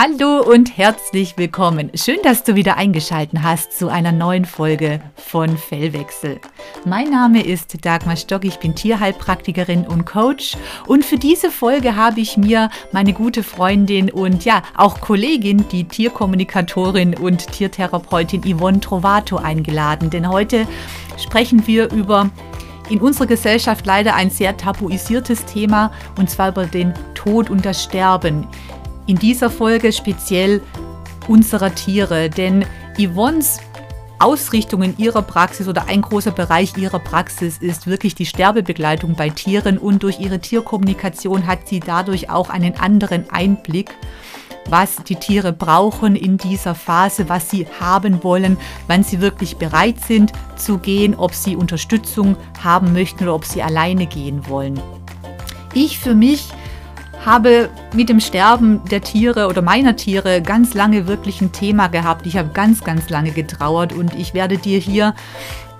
Hallo und herzlich willkommen. Schön, dass du wieder eingeschaltet hast zu einer neuen Folge von Fellwechsel. Mein Name ist Dagmar Stock, ich bin Tierheilpraktikerin und Coach und für diese Folge habe ich mir meine gute Freundin und ja, auch Kollegin, die Tierkommunikatorin und Tiertherapeutin Yvonne Trovato eingeladen, denn heute sprechen wir über in unserer Gesellschaft leider ein sehr tabuisiertes Thema und zwar über den Tod und das Sterben in dieser Folge speziell unserer Tiere, denn Yvonnes Ausrichtung in ihrer Praxis oder ein großer Bereich ihrer Praxis ist wirklich die Sterbebegleitung bei Tieren und durch ihre Tierkommunikation hat sie dadurch auch einen anderen Einblick, was die Tiere brauchen in dieser Phase, was sie haben wollen, wann sie wirklich bereit sind zu gehen, ob sie Unterstützung haben möchten oder ob sie alleine gehen wollen. Ich für mich habe mit dem Sterben der Tiere oder meiner Tiere ganz lange wirklich ein Thema gehabt. Ich habe ganz, ganz lange getrauert und ich werde dir hier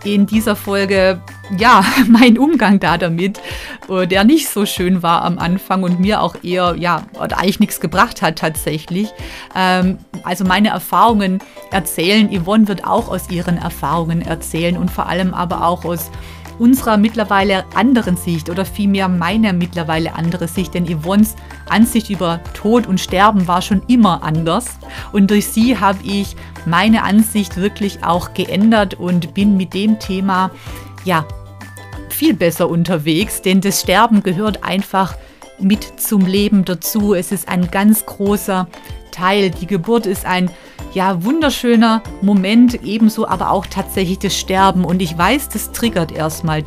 in dieser Folge, ja, meinen Umgang da damit, äh, der nicht so schön war am Anfang und mir auch eher, ja, eigentlich nichts gebracht hat tatsächlich. Ähm, also meine Erfahrungen erzählen. Yvonne wird auch aus ihren Erfahrungen erzählen und vor allem aber auch aus unserer mittlerweile anderen Sicht oder vielmehr meiner mittlerweile andere Sicht, denn Yvonnes Ansicht über Tod und Sterben war schon immer anders und durch sie habe ich meine Ansicht wirklich auch geändert und bin mit dem Thema ja viel besser unterwegs, denn das Sterben gehört einfach mit zum Leben dazu. Es ist ein ganz großer Teil. Die Geburt ist ein ja, wunderschöner Moment, ebenso aber auch tatsächlich das Sterben. Und ich weiß, das triggert erstmal.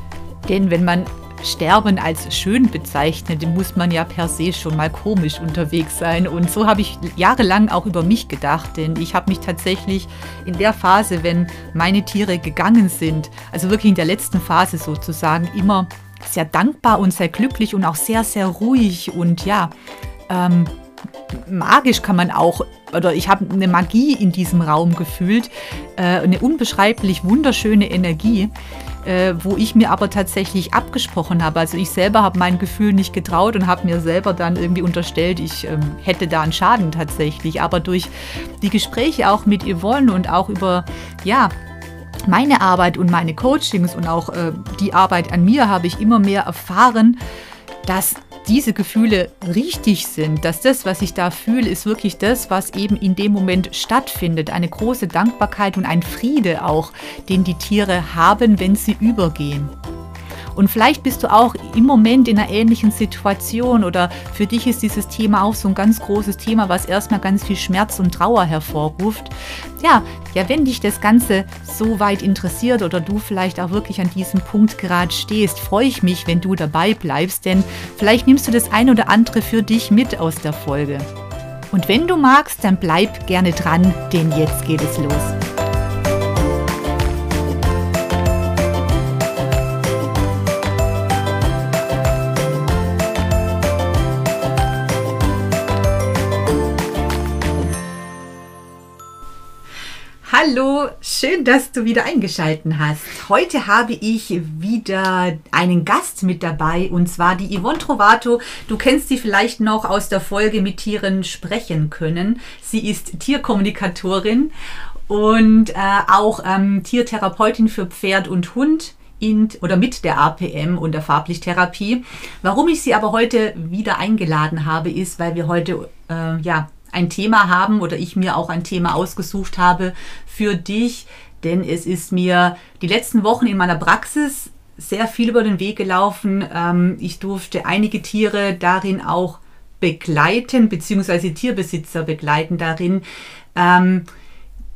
Denn wenn man Sterben als schön bezeichnet, muss man ja per se schon mal komisch unterwegs sein. Und so habe ich jahrelang auch über mich gedacht, denn ich habe mich tatsächlich in der Phase, wenn meine Tiere gegangen sind, also wirklich in der letzten Phase sozusagen, immer sehr dankbar und sehr glücklich und auch sehr, sehr ruhig und ja, ähm, magisch kann man auch, oder ich habe eine Magie in diesem Raum gefühlt, äh, eine unbeschreiblich wunderschöne Energie, äh, wo ich mir aber tatsächlich abgesprochen habe. Also ich selber habe mein Gefühl nicht getraut und habe mir selber dann irgendwie unterstellt, ich ähm, hätte da einen Schaden tatsächlich. Aber durch die Gespräche auch mit Yvonne und auch über, ja, meine Arbeit und meine Coachings und auch äh, die Arbeit an mir habe ich immer mehr erfahren, dass diese Gefühle richtig sind, dass das, was ich da fühle, ist wirklich das, was eben in dem Moment stattfindet. Eine große Dankbarkeit und ein Friede auch, den die Tiere haben, wenn sie übergehen. Und vielleicht bist du auch im Moment in einer ähnlichen Situation oder für dich ist dieses Thema auch so ein ganz großes Thema, was erstmal ganz viel Schmerz und Trauer hervorruft. Ja, ja, wenn dich das Ganze so weit interessiert oder du vielleicht auch wirklich an diesem Punkt gerade stehst, freue ich mich, wenn du dabei bleibst, denn vielleicht nimmst du das ein oder andere für dich mit aus der Folge. Und wenn du magst, dann bleib gerne dran, denn jetzt geht es los. Hallo, schön, dass du wieder eingeschaltet hast. Heute habe ich wieder einen Gast mit dabei und zwar die Yvonne Trovato. Du kennst sie vielleicht noch aus der Folge mit Tieren sprechen können. Sie ist Tierkommunikatorin und äh, auch ähm, Tiertherapeutin für Pferd und Hund in, oder mit der APM und der Farblichttherapie. Warum ich sie aber heute wieder eingeladen habe, ist, weil wir heute äh, ja ein Thema haben oder ich mir auch ein Thema ausgesucht habe für dich, denn es ist mir die letzten Wochen in meiner Praxis sehr viel über den Weg gelaufen. Ähm, ich durfte einige Tiere darin auch begleiten, beziehungsweise Tierbesitzer begleiten darin, ähm,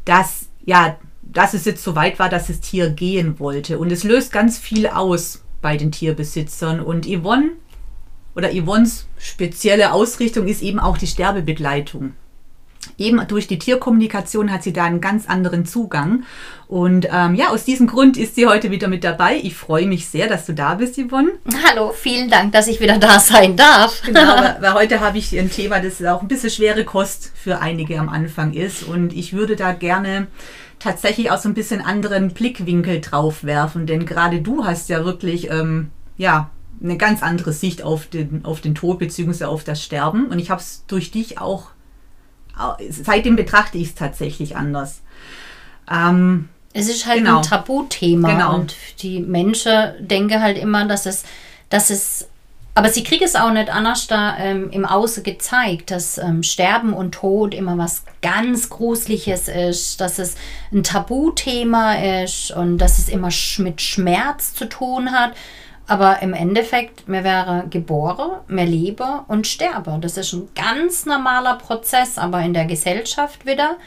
dass, ja, dass es jetzt so weit war, dass das Tier gehen wollte. Und es löst ganz viel aus bei den Tierbesitzern. Und Yvonne oder Yvonnes spezielle Ausrichtung ist eben auch die Sterbebegleitung. Eben durch die Tierkommunikation hat sie da einen ganz anderen Zugang. Und ähm, ja, aus diesem Grund ist sie heute wieder mit dabei. Ich freue mich sehr, dass du da bist, Yvonne. Hallo, vielen Dank, dass ich wieder da sein darf. Genau, weil heute habe ich ein Thema, das auch ein bisschen schwere Kost für einige am Anfang ist. Und ich würde da gerne tatsächlich auch so ein bisschen anderen Blickwinkel drauf werfen. Denn gerade du hast ja wirklich, ähm, ja, eine ganz andere Sicht auf den, auf den Tod bzw. auf das Sterben. Und ich habe es durch dich auch seitdem betrachte ich es tatsächlich anders. Ähm, es ist halt genau. ein Tabuthema genau. und die Menschen denken halt immer, dass es, dass es aber sie kriegen es auch nicht anders da ähm, im Außen gezeigt, dass ähm, Sterben und Tod immer was ganz Gruseliges ist, dass es ein Tabuthema ist und dass es immer sch mit Schmerz zu tun hat. Aber im Endeffekt, mir wäre geboren, mir lebe und sterbe. Das ist ein ganz normaler Prozess, aber in der Gesellschaft wieder,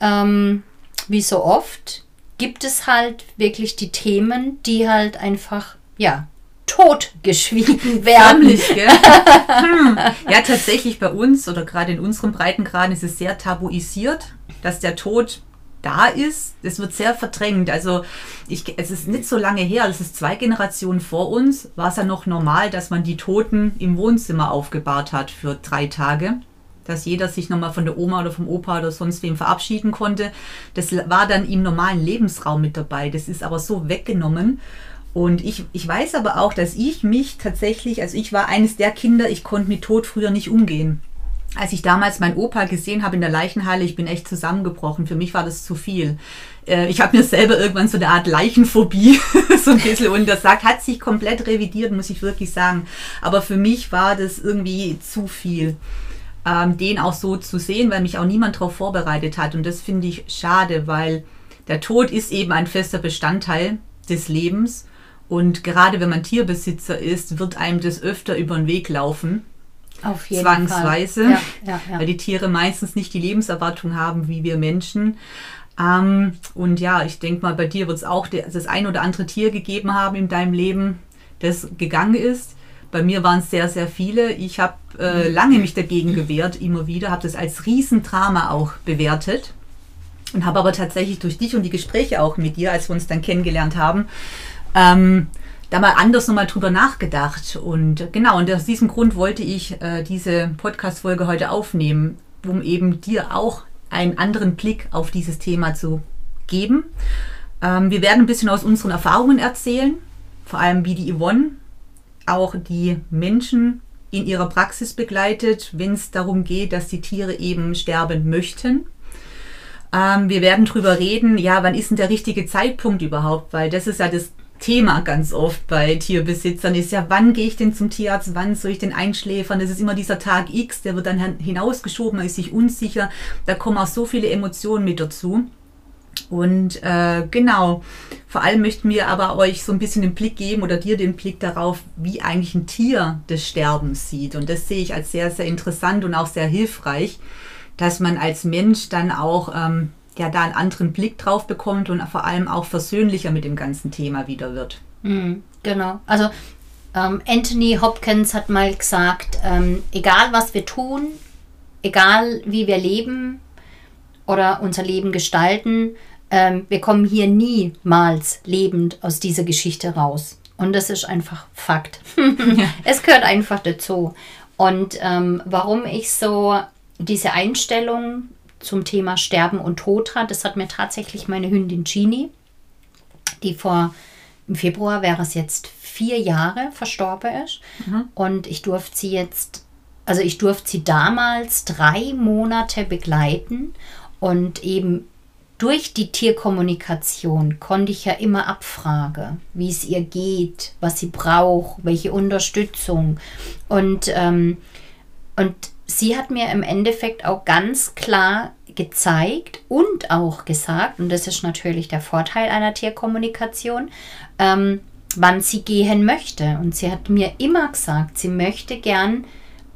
ähm, wie so oft, gibt es halt wirklich die Themen, die halt einfach, ja, totgeschwiegen werden. Förmlich, gell? hm. Ja, tatsächlich bei uns oder gerade in unserem Breitengraden ist es sehr tabuisiert, dass der Tod da ist. Es wird sehr verdrängt. Also ich, es ist nicht so lange her, es ist zwei Generationen vor uns, war es ja noch normal, dass man die Toten im Wohnzimmer aufgebahrt hat für drei Tage. Dass jeder sich nochmal von der Oma oder vom Opa oder sonst wem verabschieden konnte. Das war dann im normalen Lebensraum mit dabei. Das ist aber so weggenommen. Und ich, ich weiß aber auch, dass ich mich tatsächlich, also ich war eines der Kinder, ich konnte mit Tod früher nicht umgehen. Als ich damals meinen Opa gesehen habe in der Leichenhalle, ich bin echt zusammengebrochen. Für mich war das zu viel. Äh, ich habe mir selber irgendwann so eine Art Leichenphobie, so ein bisschen, und das sagt, hat sich komplett revidiert, muss ich wirklich sagen. Aber für mich war das irgendwie zu viel, ähm, den auch so zu sehen, weil mich auch niemand darauf vorbereitet hat. Und das finde ich schade, weil der Tod ist eben ein fester Bestandteil des Lebens. Und gerade wenn man Tierbesitzer ist, wird einem das öfter über den Weg laufen. Zwangsweise. Ja, ja, ja. weil die Tiere meistens nicht die Lebenserwartung haben wie wir Menschen. Ähm, und ja, ich denke mal, bei dir wird es auch das ein oder andere Tier gegeben haben in deinem Leben, das gegangen ist. Bei mir waren es sehr, sehr viele. Ich habe äh, lange mich dagegen gewehrt, immer wieder, habe das als Riesendrama auch bewertet und habe aber tatsächlich durch dich und die Gespräche auch mit dir, als wir uns dann kennengelernt haben, ähm, da mal anders nochmal drüber nachgedacht. Und genau, und aus diesem Grund wollte ich äh, diese Podcast-Folge heute aufnehmen, um eben dir auch einen anderen Blick auf dieses Thema zu geben. Ähm, wir werden ein bisschen aus unseren Erfahrungen erzählen, vor allem wie die Yvonne auch die Menschen in ihrer Praxis begleitet, wenn es darum geht, dass die Tiere eben sterben möchten. Ähm, wir werden darüber reden, ja, wann ist denn der richtige Zeitpunkt überhaupt, weil das ist ja das Thema ganz oft bei Tierbesitzern ist ja, wann gehe ich denn zum Tierarzt, wann soll ich den einschläfern? Das ist immer dieser Tag X, der wird dann hinausgeschoben, man ist sich unsicher. Da kommen auch so viele Emotionen mit dazu. Und äh, genau, vor allem möchten wir aber euch so ein bisschen den Blick geben oder dir den Blick darauf, wie eigentlich ein Tier das Sterben sieht. Und das sehe ich als sehr, sehr interessant und auch sehr hilfreich, dass man als Mensch dann auch ähm, ja da einen anderen Blick drauf bekommt und vor allem auch versöhnlicher mit dem ganzen Thema wieder wird. Mhm, genau. Also ähm, Anthony Hopkins hat mal gesagt, ähm, egal was wir tun, egal wie wir leben oder unser Leben gestalten, ähm, wir kommen hier niemals lebend aus dieser Geschichte raus. Und das ist einfach Fakt. Es gehört einfach dazu. Und ähm, warum ich so diese Einstellung zum Thema Sterben und Tod hat. Das hat mir tatsächlich meine Hündin Genie, die vor im Februar wäre es jetzt vier Jahre verstorben ist. Mhm. Und ich durfte sie jetzt, also ich durfte sie damals drei Monate begleiten und eben durch die Tierkommunikation konnte ich ja immer abfragen, wie es ihr geht, was sie braucht, welche Unterstützung. Und, ähm, und sie hat mir im Endeffekt auch ganz klar gezeigt und auch gesagt, und das ist natürlich der Vorteil einer Tierkommunikation, ähm, wann sie gehen möchte. Und sie hat mir immer gesagt, sie möchte gern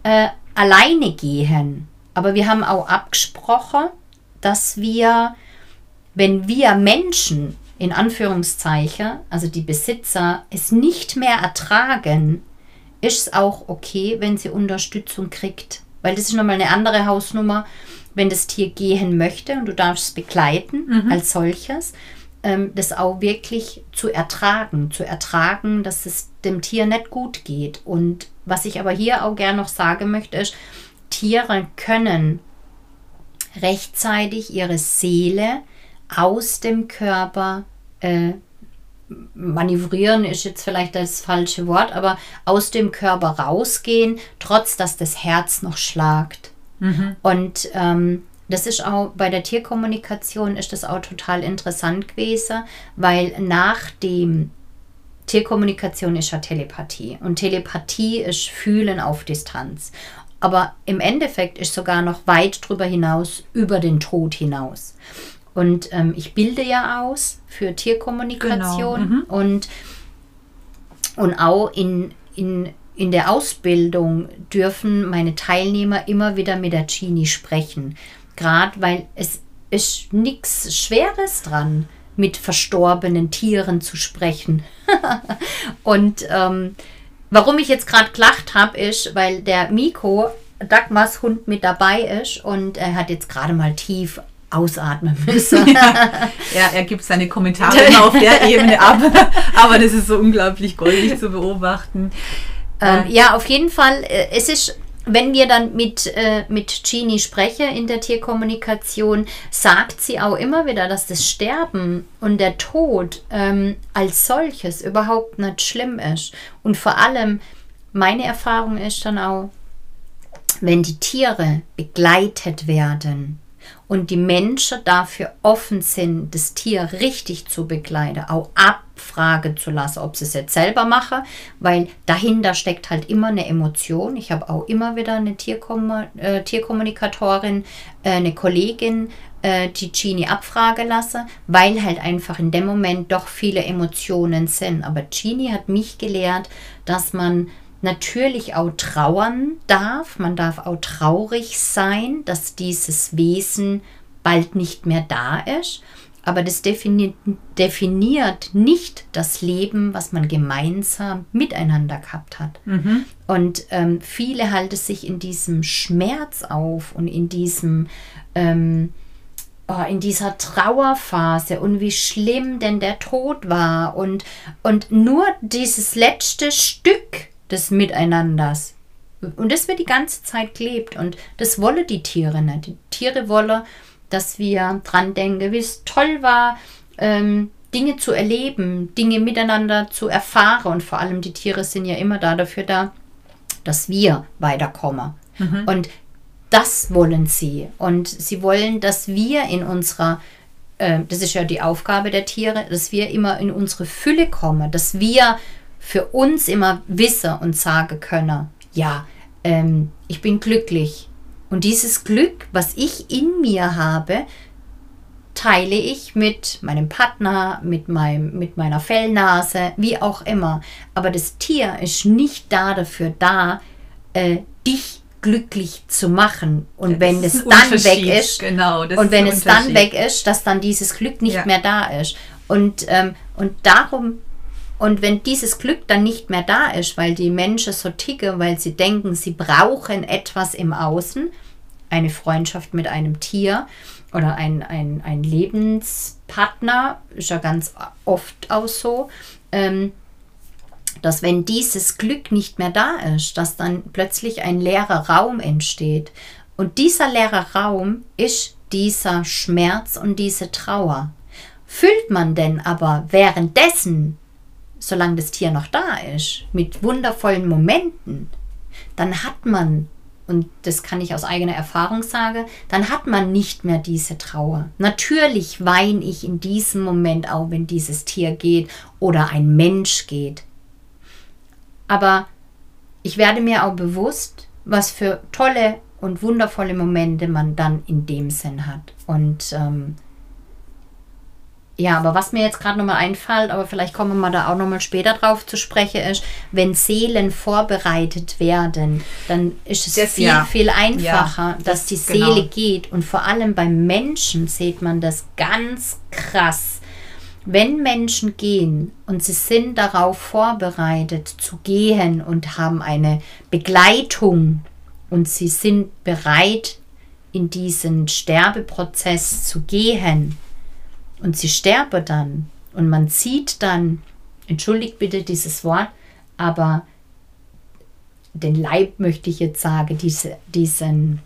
äh, alleine gehen. Aber wir haben auch abgesprochen, dass wir, wenn wir Menschen in Anführungszeichen, also die Besitzer, es nicht mehr ertragen, ist es auch okay, wenn sie Unterstützung kriegt. Weil das ist nochmal eine andere Hausnummer, wenn das Tier gehen möchte und du darfst es begleiten mhm. als solches, ähm, das auch wirklich zu ertragen, zu ertragen, dass es dem Tier nicht gut geht. Und was ich aber hier auch gerne noch sagen möchte, ist, Tiere können rechtzeitig ihre Seele aus dem Körper äh, manövrieren ist jetzt vielleicht das falsche Wort, aber aus dem Körper rausgehen, trotz dass das Herz noch schlagt. Mhm. Und ähm, das ist auch bei der Tierkommunikation ist das auch total interessant gewesen, weil nach dem Tierkommunikation ist ja Telepathie und Telepathie ist Fühlen auf Distanz. Aber im Endeffekt ist sogar noch weit darüber hinaus, über den Tod hinaus. Und ähm, ich bilde ja aus für Tierkommunikation genau. mhm. und, und auch in, in, in der Ausbildung dürfen meine Teilnehmer immer wieder mit der Genie sprechen. Gerade weil es ist nichts Schweres dran, mit verstorbenen Tieren zu sprechen. und ähm, warum ich jetzt gerade gelacht habe, ist, weil der Miko, Dagmars Hund, mit dabei ist und er hat jetzt gerade mal tief ausatmen müssen. ja, er gibt seine Kommentare immer auf der Ebene ab, aber das ist so unglaublich goldig zu beobachten. Ähm, ja, auf jeden Fall, äh, es ist wenn wir dann mit, äh, mit Genie sprechen in der Tierkommunikation, sagt sie auch immer wieder, dass das Sterben und der Tod ähm, als solches überhaupt nicht schlimm ist. Und vor allem, meine Erfahrung ist dann auch, wenn die Tiere begleitet werden, und die Menschen dafür offen sind, das Tier richtig zu begleiten, auch abfragen zu lassen, ob sie es jetzt selber machen, weil dahinter steckt halt immer eine Emotion. Ich habe auch immer wieder eine Tierkom äh, Tierkommunikatorin, äh, eine Kollegin, äh, die Genie abfragen lasse, weil halt einfach in dem Moment doch viele Emotionen sind. Aber Genie hat mich gelehrt, dass man natürlich auch trauern darf. Man darf auch traurig sein, dass dieses Wesen bald nicht mehr da ist. Aber das definiert, definiert nicht das Leben, was man gemeinsam miteinander gehabt hat. Mhm. Und ähm, viele halten sich in diesem Schmerz auf und in diesem ähm, oh, in dieser Trauerphase und wie schlimm denn der Tod war und, und nur dieses letzte Stück des Miteinanders. Und das wird die ganze Zeit gelebt und das wollen die Tiere nicht. Die Tiere wollen, dass wir dran denken, wie es toll war, ähm, Dinge zu erleben, Dinge miteinander zu erfahren und vor allem die Tiere sind ja immer da dafür da, dass wir weiterkommen. Mhm. Und das wollen sie. Und sie wollen, dass wir in unserer, äh, das ist ja die Aufgabe der Tiere, dass wir immer in unsere Fülle kommen, dass wir für uns immer wissen und sagen können, ja, ähm, ich bin glücklich. Und dieses Glück, was ich in mir habe, teile ich mit meinem Partner, mit, meinem, mit meiner Fellnase, wie auch immer. Aber das Tier ist nicht da dafür da, äh, dich glücklich zu machen. Und ja, wenn es dann weg ist, genau, und wenn es dann weg ist, dass dann dieses Glück nicht ja. mehr da ist. Und, ähm, und darum und wenn dieses Glück dann nicht mehr da ist, weil die Menschen so ticken, weil sie denken, sie brauchen etwas im Außen, eine Freundschaft mit einem Tier oder ein, ein, ein Lebenspartner, ist ja ganz oft auch so, ähm, dass wenn dieses Glück nicht mehr da ist, dass dann plötzlich ein leerer Raum entsteht. Und dieser leere Raum ist dieser Schmerz und diese Trauer. Füllt man denn aber währenddessen solange das Tier noch da ist, mit wundervollen Momenten, dann hat man, und das kann ich aus eigener Erfahrung sagen, dann hat man nicht mehr diese Trauer. Natürlich weine ich in diesem Moment auch, wenn dieses Tier geht oder ein Mensch geht. Aber ich werde mir auch bewusst, was für tolle und wundervolle Momente man dann in dem Sinn hat. Und ähm, ja, aber was mir jetzt gerade nochmal einfällt, aber vielleicht kommen wir da auch nochmal später drauf zu sprechen, ist, wenn Seelen vorbereitet werden, dann ist es das, viel, ja. viel einfacher, ja, dass das, die Seele genau. geht. Und vor allem beim Menschen sieht man das ganz krass. Wenn Menschen gehen und sie sind darauf vorbereitet zu gehen und haben eine Begleitung und sie sind bereit, in diesen Sterbeprozess zu gehen, und sie sterbe dann und man sieht dann, entschuldigt bitte dieses Wort, aber den Leib möchte ich jetzt sagen, diese, diesen,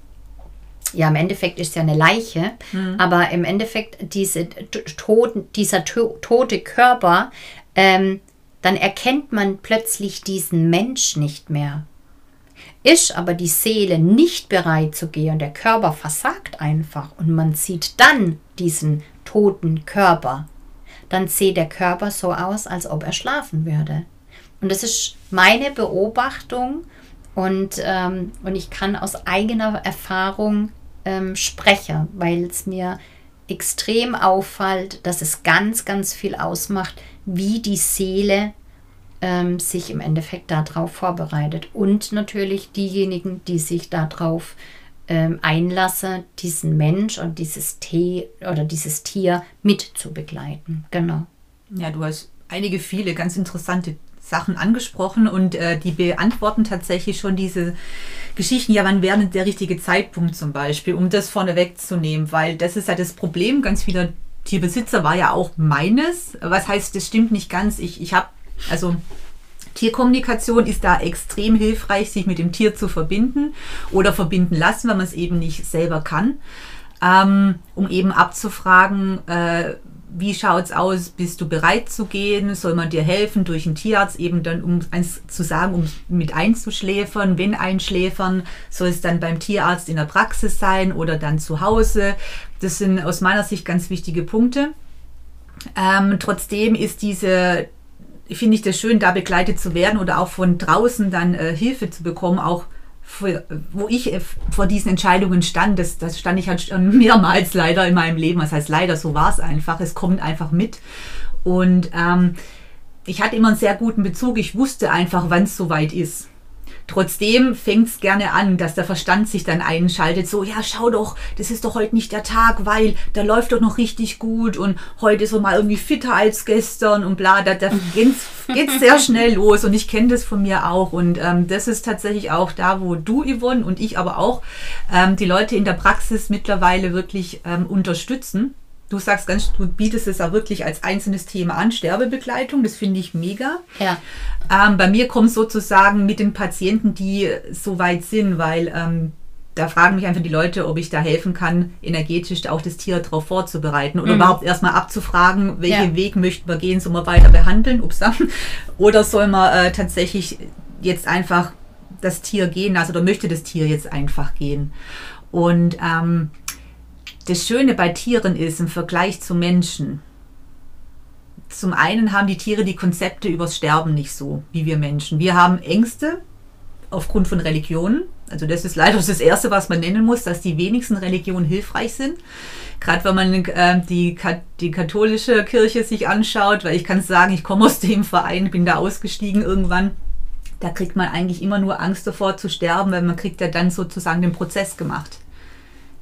ja, im Endeffekt ist ja eine Leiche, mhm. aber im Endeffekt diese toten, dieser to tote Körper, ähm, dann erkennt man plötzlich diesen Mensch nicht mehr. Ist aber die Seele nicht bereit zu gehen und der Körper versagt einfach und man sieht dann diesen toten Körper, dann sieht der Körper so aus, als ob er schlafen würde. Und das ist meine Beobachtung und, ähm, und ich kann aus eigener Erfahrung ähm, sprechen, weil es mir extrem auffällt, dass es ganz, ganz viel ausmacht, wie die Seele ähm, sich im Endeffekt darauf vorbereitet. Und natürlich diejenigen, die sich darauf ähm, einlassen, diesen Mensch und dieses Tee oder dieses Tier mit zu begleiten. Genau. Ja, du hast einige, viele ganz interessante Sachen angesprochen und äh, die beantworten tatsächlich schon diese Geschichten. Ja, wann wäre der richtige Zeitpunkt zum Beispiel, um das vorne wegzunehmen? Weil das ist ja das Problem ganz vieler Tierbesitzer, war ja auch meines. Was heißt, das stimmt nicht ganz. Ich, ich habe, also Tierkommunikation ist da extrem hilfreich, sich mit dem Tier zu verbinden oder verbinden lassen, wenn man es eben nicht selber kann, ähm, um eben abzufragen, äh, wie schaut es aus, bist du bereit zu gehen, soll man dir helfen durch einen Tierarzt, eben dann, um eins zu sagen, um mit einzuschläfern, wenn einschläfern, soll es dann beim Tierarzt in der Praxis sein oder dann zu Hause. Das sind aus meiner Sicht ganz wichtige Punkte. Ähm, trotzdem ist diese, finde ich das schön, da begleitet zu werden oder auch von draußen dann äh, Hilfe zu bekommen, auch für, wo ich äh, vor diesen Entscheidungen stand, das, das stand ich halt mehrmals leider in meinem Leben. Das heißt leider, so war es einfach. Es kommt einfach mit. Und ähm, ich hatte immer einen sehr guten Bezug. Ich wusste einfach, wann es soweit ist. Trotzdem fängt es gerne an, dass der Verstand sich dann einschaltet. So, ja, schau doch, das ist doch heute nicht der Tag, weil da läuft doch noch richtig gut und heute ist er mal irgendwie fitter als gestern und bla. Da, da geht es sehr schnell los und ich kenne das von mir auch. Und ähm, das ist tatsächlich auch da, wo du, Yvonne, und ich aber auch ähm, die Leute in der Praxis mittlerweile wirklich ähm, unterstützen Du sagst ganz, du bietest es auch wirklich als einzelnes Thema an, Sterbebegleitung, das finde ich mega. Ja. Ähm, bei mir kommt sozusagen mit den Patienten, die so weit sind, weil ähm, da fragen mich einfach die Leute, ob ich da helfen kann, energetisch auch das Tier darauf vorzubereiten oder mhm. überhaupt erstmal abzufragen, welchen ja. Weg möchten wir gehen, soll man weiter behandeln, ups, oder soll man äh, tatsächlich jetzt einfach das Tier gehen, also oder möchte das Tier jetzt einfach gehen. Und ähm, das Schöne bei Tieren ist im Vergleich zu Menschen, zum einen haben die Tiere die Konzepte übers Sterben nicht so wie wir Menschen. Wir haben Ängste aufgrund von Religionen. Also das ist leider das Erste, was man nennen muss, dass die wenigsten Religionen hilfreich sind. Gerade wenn man äh, die, die katholische Kirche sich anschaut, weil ich kann sagen, ich komme aus dem Verein, bin da ausgestiegen irgendwann. Da kriegt man eigentlich immer nur Angst davor zu sterben, weil man kriegt ja dann sozusagen den Prozess gemacht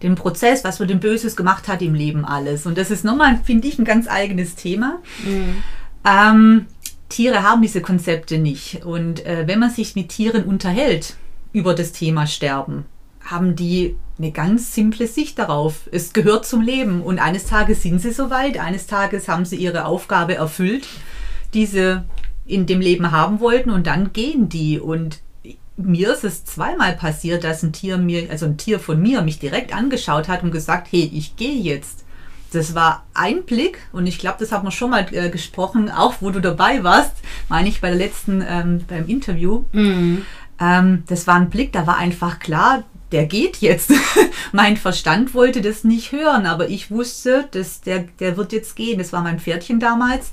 den Prozess, was man dem Böses gemacht hat im Leben alles. Und das ist nochmal, finde ich, ein ganz eigenes Thema. Mhm. Ähm, Tiere haben diese Konzepte nicht. Und äh, wenn man sich mit Tieren unterhält über das Thema Sterben, haben die eine ganz simple Sicht darauf. Es gehört zum Leben. Und eines Tages sind sie soweit, eines Tages haben sie ihre Aufgabe erfüllt, die sie in dem Leben haben wollten, und dann gehen die. Und mir ist es zweimal passiert, dass ein Tier mir, also ein Tier von mir mich direkt angeschaut hat und gesagt, hey, ich gehe jetzt. Das war ein Blick und ich glaube, das haben wir schon mal äh, gesprochen, auch wo du dabei warst, meine ich bei der letzten, ähm, beim Interview. Mhm. Ähm, das war ein Blick, da war einfach klar, der geht jetzt. mein Verstand wollte das nicht hören, aber ich wusste, dass der, der wird jetzt gehen. Das war mein Pferdchen damals.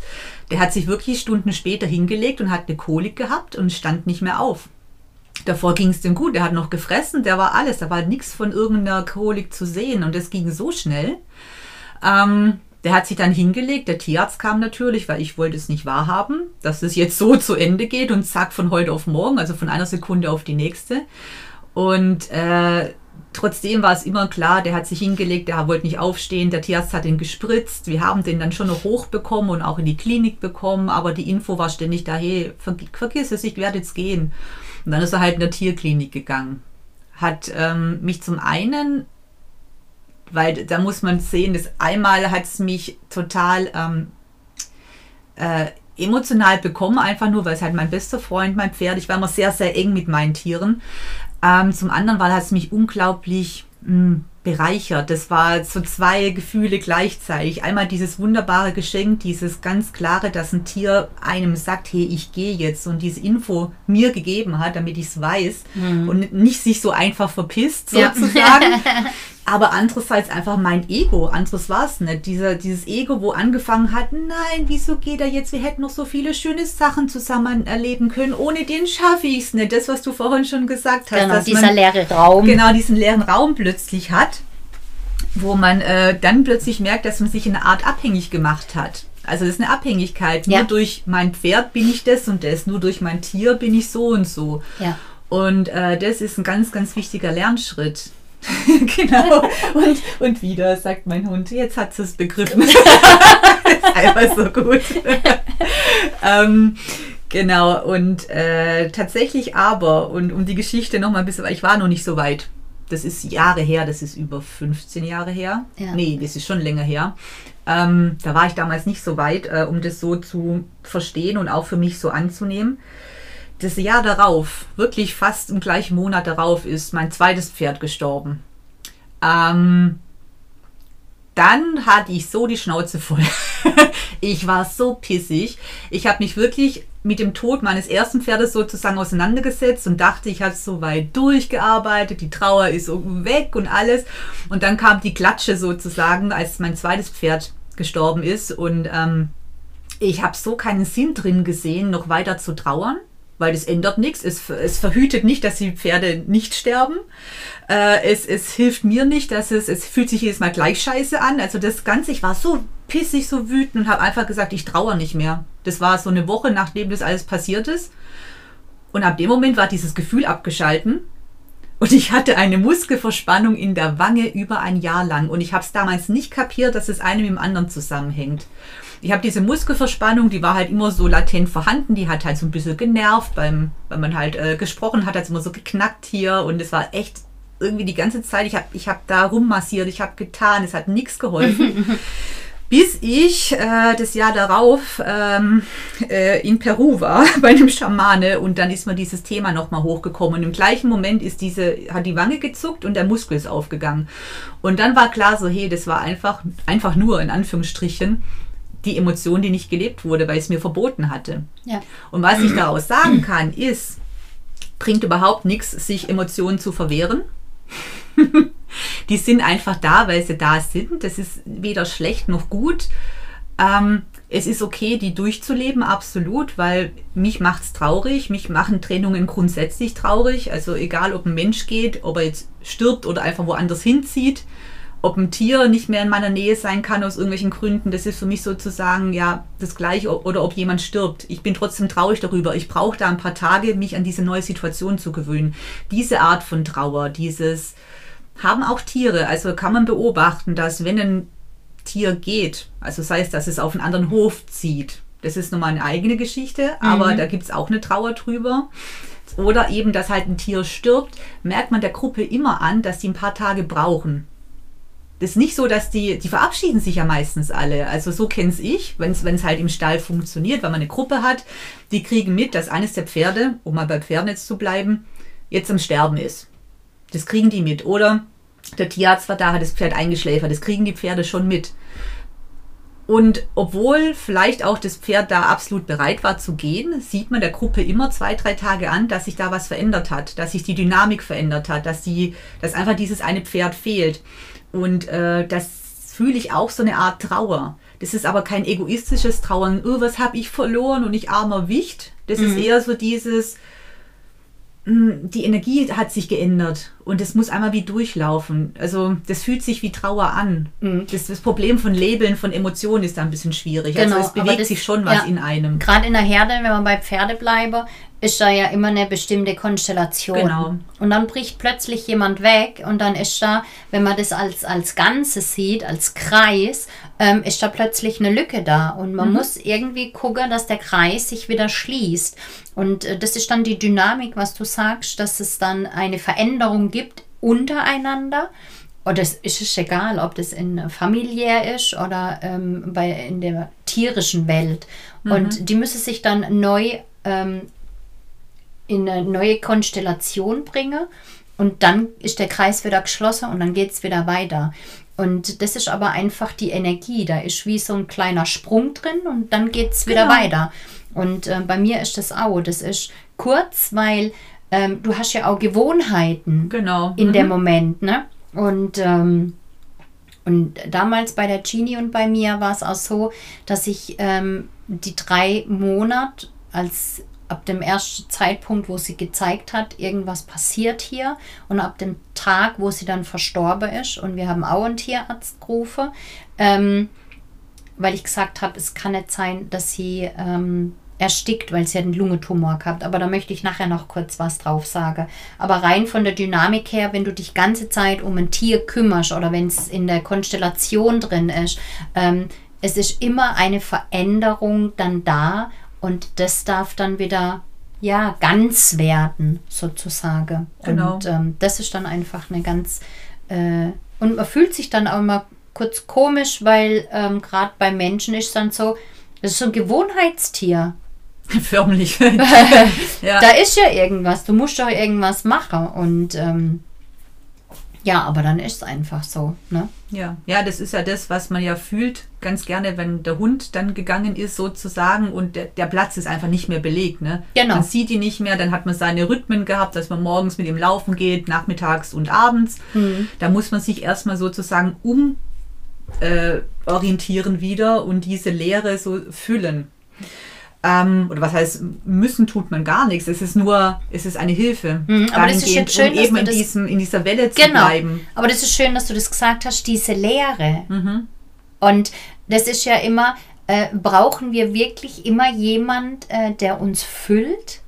Der hat sich wirklich Stunden später hingelegt und hat eine Kolik gehabt und stand nicht mehr auf. Davor ging es dem gut, er hat noch gefressen, der war alles, da war nichts von irgendeiner Kolik zu sehen und das ging so schnell. Ähm, der hat sich dann hingelegt, der Tierarzt kam natürlich, weil ich wollte es nicht wahrhaben, dass es jetzt so zu Ende geht und zack, von heute auf morgen, also von einer Sekunde auf die nächste. Und äh, trotzdem war es immer klar, der hat sich hingelegt, der wollte nicht aufstehen, der Tierarzt hat ihn gespritzt, wir haben den dann schon noch hochbekommen und auch in die Klinik bekommen, aber die Info war ständig da, hey, vergiss es, ich werde jetzt gehen. Und dann ist er halt in der Tierklinik gegangen. Hat ähm, mich zum einen, weil da muss man sehen, das einmal hat es mich total ähm, äh, emotional bekommen, einfach nur, weil es halt mein bester Freund, mein Pferd, ich war immer sehr, sehr eng mit meinen Tieren. Ähm, zum anderen, weil es mich unglaublich mh, bereichert. Das war so zwei Gefühle gleichzeitig. Einmal dieses wunderbare Geschenk, dieses ganz klare, dass ein Tier einem sagt, hey, ich gehe jetzt und diese Info mir gegeben hat, damit ich es weiß mhm. und nicht sich so einfach verpisst sozusagen. Ja. Aber andererseits einfach mein Ego. Anderes war es nicht. Dieser, dieses Ego, wo angefangen hat, nein, wieso geht er jetzt? Wir hätten noch so viele schöne Sachen zusammen erleben können. Ohne den schaffe ich es nicht. Das, was du vorhin schon gesagt hast. Genau, dieser man, leere Raum. Genau, diesen leeren Raum plötzlich hat, wo man äh, dann plötzlich merkt, dass man sich in eine Art abhängig gemacht hat. Also das ist eine Abhängigkeit. Ja. Nur durch mein Pferd bin ich das und das. Nur durch mein Tier bin ich so und so. Ja. Und äh, das ist ein ganz, ganz wichtiger Lernschritt genau. Und, und wieder sagt mein Hund, jetzt hat sie es begriffen. ist einfach so gut. ähm, genau, und äh, tatsächlich aber, und um die Geschichte nochmal ein bisschen, ich war noch nicht so weit. Das ist Jahre her, das ist über 15 Jahre her. Ja. Nee, das ist schon länger her. Ähm, da war ich damals nicht so weit, äh, um das so zu verstehen und auch für mich so anzunehmen das Jahr darauf, wirklich fast im gleichen Monat darauf, ist mein zweites Pferd gestorben. Ähm, dann hatte ich so die Schnauze voll. ich war so pissig. Ich habe mich wirklich mit dem Tod meines ersten Pferdes sozusagen auseinandergesetzt und dachte, ich habe so weit durchgearbeitet, die Trauer ist weg und alles. Und dann kam die Klatsche sozusagen, als mein zweites Pferd gestorben ist. Und ähm, ich habe so keinen Sinn drin gesehen, noch weiter zu trauern weil das ändert nichts. Es, es verhütet nicht, dass die Pferde nicht sterben. Äh, es, es hilft mir nicht, dass es, es fühlt sich jedes Mal gleich scheiße an. Also das Ganze, ich war so pissig, so wütend und habe einfach gesagt, ich trauere nicht mehr. Das war so eine Woche, nachdem das alles passiert ist. Und ab dem Moment war dieses Gefühl abgeschalten. Und ich hatte eine Muskelverspannung in der Wange über ein Jahr lang. Und ich habe es damals nicht kapiert, dass es eine mit dem anderen zusammenhängt ich habe diese Muskelverspannung, die war halt immer so latent vorhanden, die hat halt so ein bisschen genervt, beim, wenn man halt äh, gesprochen hat, hat es immer so geknackt hier und es war echt irgendwie die ganze Zeit, ich habe ich hab da rummassiert, ich habe getan, es hat nichts geholfen. bis ich äh, das Jahr darauf ähm, äh, in Peru war bei einem Schamane und dann ist mir dieses Thema nochmal hochgekommen und im gleichen Moment ist diese, hat die Wange gezuckt und der Muskel ist aufgegangen. Und dann war klar so, hey, das war einfach, einfach nur in Anführungsstrichen die Emotion, die nicht gelebt wurde, weil es mir verboten hatte. Ja. Und was ich daraus sagen kann, ist, bringt überhaupt nichts, sich Emotionen zu verwehren. die sind einfach da, weil sie da sind. Das ist weder schlecht noch gut. Ähm, es ist okay, die durchzuleben, absolut, weil mich macht es traurig. Mich machen Trennungen grundsätzlich traurig. Also egal, ob ein Mensch geht, ob er jetzt stirbt oder einfach woanders hinzieht ob ein Tier nicht mehr in meiner Nähe sein kann aus irgendwelchen Gründen, das ist für mich sozusagen ja das Gleiche oder ob jemand stirbt. Ich bin trotzdem traurig darüber. Ich brauche da ein paar Tage, mich an diese neue Situation zu gewöhnen. Diese Art von Trauer, dieses haben auch Tiere. Also kann man beobachten, dass wenn ein Tier geht, also sei es, dass es auf einen anderen Hof zieht, das ist nochmal eine eigene Geschichte, aber mhm. da gibt es auch eine Trauer drüber. Oder eben, dass halt ein Tier stirbt, merkt man der Gruppe immer an, dass die ein paar Tage brauchen das ist nicht so, dass die, die verabschieden sich ja meistens alle. Also so kenne ich, wenn es halt im Stall funktioniert, wenn man eine Gruppe hat, die kriegen mit, dass eines der Pferde, um mal bei Pferden jetzt zu bleiben, jetzt am Sterben ist. Das kriegen die mit. Oder der Tierarzt war da, hat das Pferd eingeschläfert. Das kriegen die Pferde schon mit. Und obwohl vielleicht auch das Pferd da absolut bereit war zu gehen, sieht man der Gruppe immer zwei, drei Tage an, dass sich da was verändert hat, dass sich die Dynamik verändert hat, dass, die, dass einfach dieses eine Pferd fehlt. Und äh, das fühle ich auch so eine Art Trauer. Das ist aber kein egoistisches Trauern, oh, was habe ich verloren und ich armer Wicht. Das mhm. ist eher so dieses, die Energie hat sich geändert und es muss einmal wie durchlaufen. Also das fühlt sich wie Trauer an. Mhm. Das, das, Problem von Labeln, von Emotionen ist da ein bisschen schwierig. Also, genau, also es bewegt das, sich schon was ja, in einem. Gerade in der Herde, wenn man bei Pferde bleibe, ist da ja immer eine bestimmte Konstellation. Genau. Und dann bricht plötzlich jemand weg und dann ist da, wenn man das als, als Ganzes sieht, als Kreis, ähm, ist da plötzlich eine Lücke da. Und man mhm. muss irgendwie gucken, dass der Kreis sich wieder schließt. Und äh, das ist dann die Dynamik, was du sagst, dass es dann eine Veränderung gibt untereinander. Und es ist egal, ob das in familiär ist oder ähm, bei, in der tierischen Welt. Mhm. Und die müssen sich dann neu ähm, in eine neue Konstellation bringe. Und dann ist der Kreis wieder geschlossen und dann geht es wieder weiter. Und das ist aber einfach die Energie. Da ist wie so ein kleiner Sprung drin und dann geht es wieder Genau. weiter. Und äh, bei mir ist das auch. Das ist kurz, weil ähm, du hast ja auch Gewohnheiten Genau. in Mhm. dem Moment, ne? Und, ähm, und damals bei der Genie und bei mir war es auch so, dass ich ähm, die drei Monate, als ab dem ersten Zeitpunkt, wo sie gezeigt hat, irgendwas passiert hier und ab dem Tag, wo sie dann verstorben ist und wir haben auch einen Tierarzt gerufen, ähm, weil ich gesagt habe, es kann nicht sein, dass sie ähm, erstickt, weil sie hat einen Lungentumor gehabt. Aber da möchte ich nachher noch kurz was drauf sagen. Aber rein von der Dynamik her, wenn du dich ganze Zeit um ein Tier kümmerst oder wenn es in der Konstellation drin ist, ähm, es ist immer eine Veränderung dann da und das darf dann wieder ja ganz werden sozusagen. Genau. Und ähm, das ist dann einfach eine ganz äh, und man fühlt sich dann auch immer kurz komisch, weil ähm, gerade bei Menschen ist dann so, das ist so ein Gewohnheitstier. Förmlich. ja. Da ist ja irgendwas, du musst doch irgendwas machen. Und ähm, ja, aber dann ist es einfach so. Ne? Ja, ja, das ist ja das, was man ja fühlt, ganz gerne, wenn der Hund dann gegangen ist, sozusagen, und der, der Platz ist einfach nicht mehr belegt. Ne? Genau. Man sieht ihn nicht mehr, dann hat man seine Rhythmen gehabt, dass man morgens mit ihm laufen geht, nachmittags und abends. Mhm. Da muss man sich erstmal sozusagen um äh, orientieren wieder und diese Leere so füllen. Ähm, oder was heißt, müssen tut man gar nichts. Es ist nur, es ist eine Hilfe. Mhm, aber das ist jetzt schön, um dass eben du in, das- diesem, in dieser Welle zu Genau. bleiben. Aber das ist schön, dass du das gesagt hast, diese Lehre. Mhm. Und das ist ja immer, äh, brauchen wir wirklich immer jemand, äh, der uns füllt?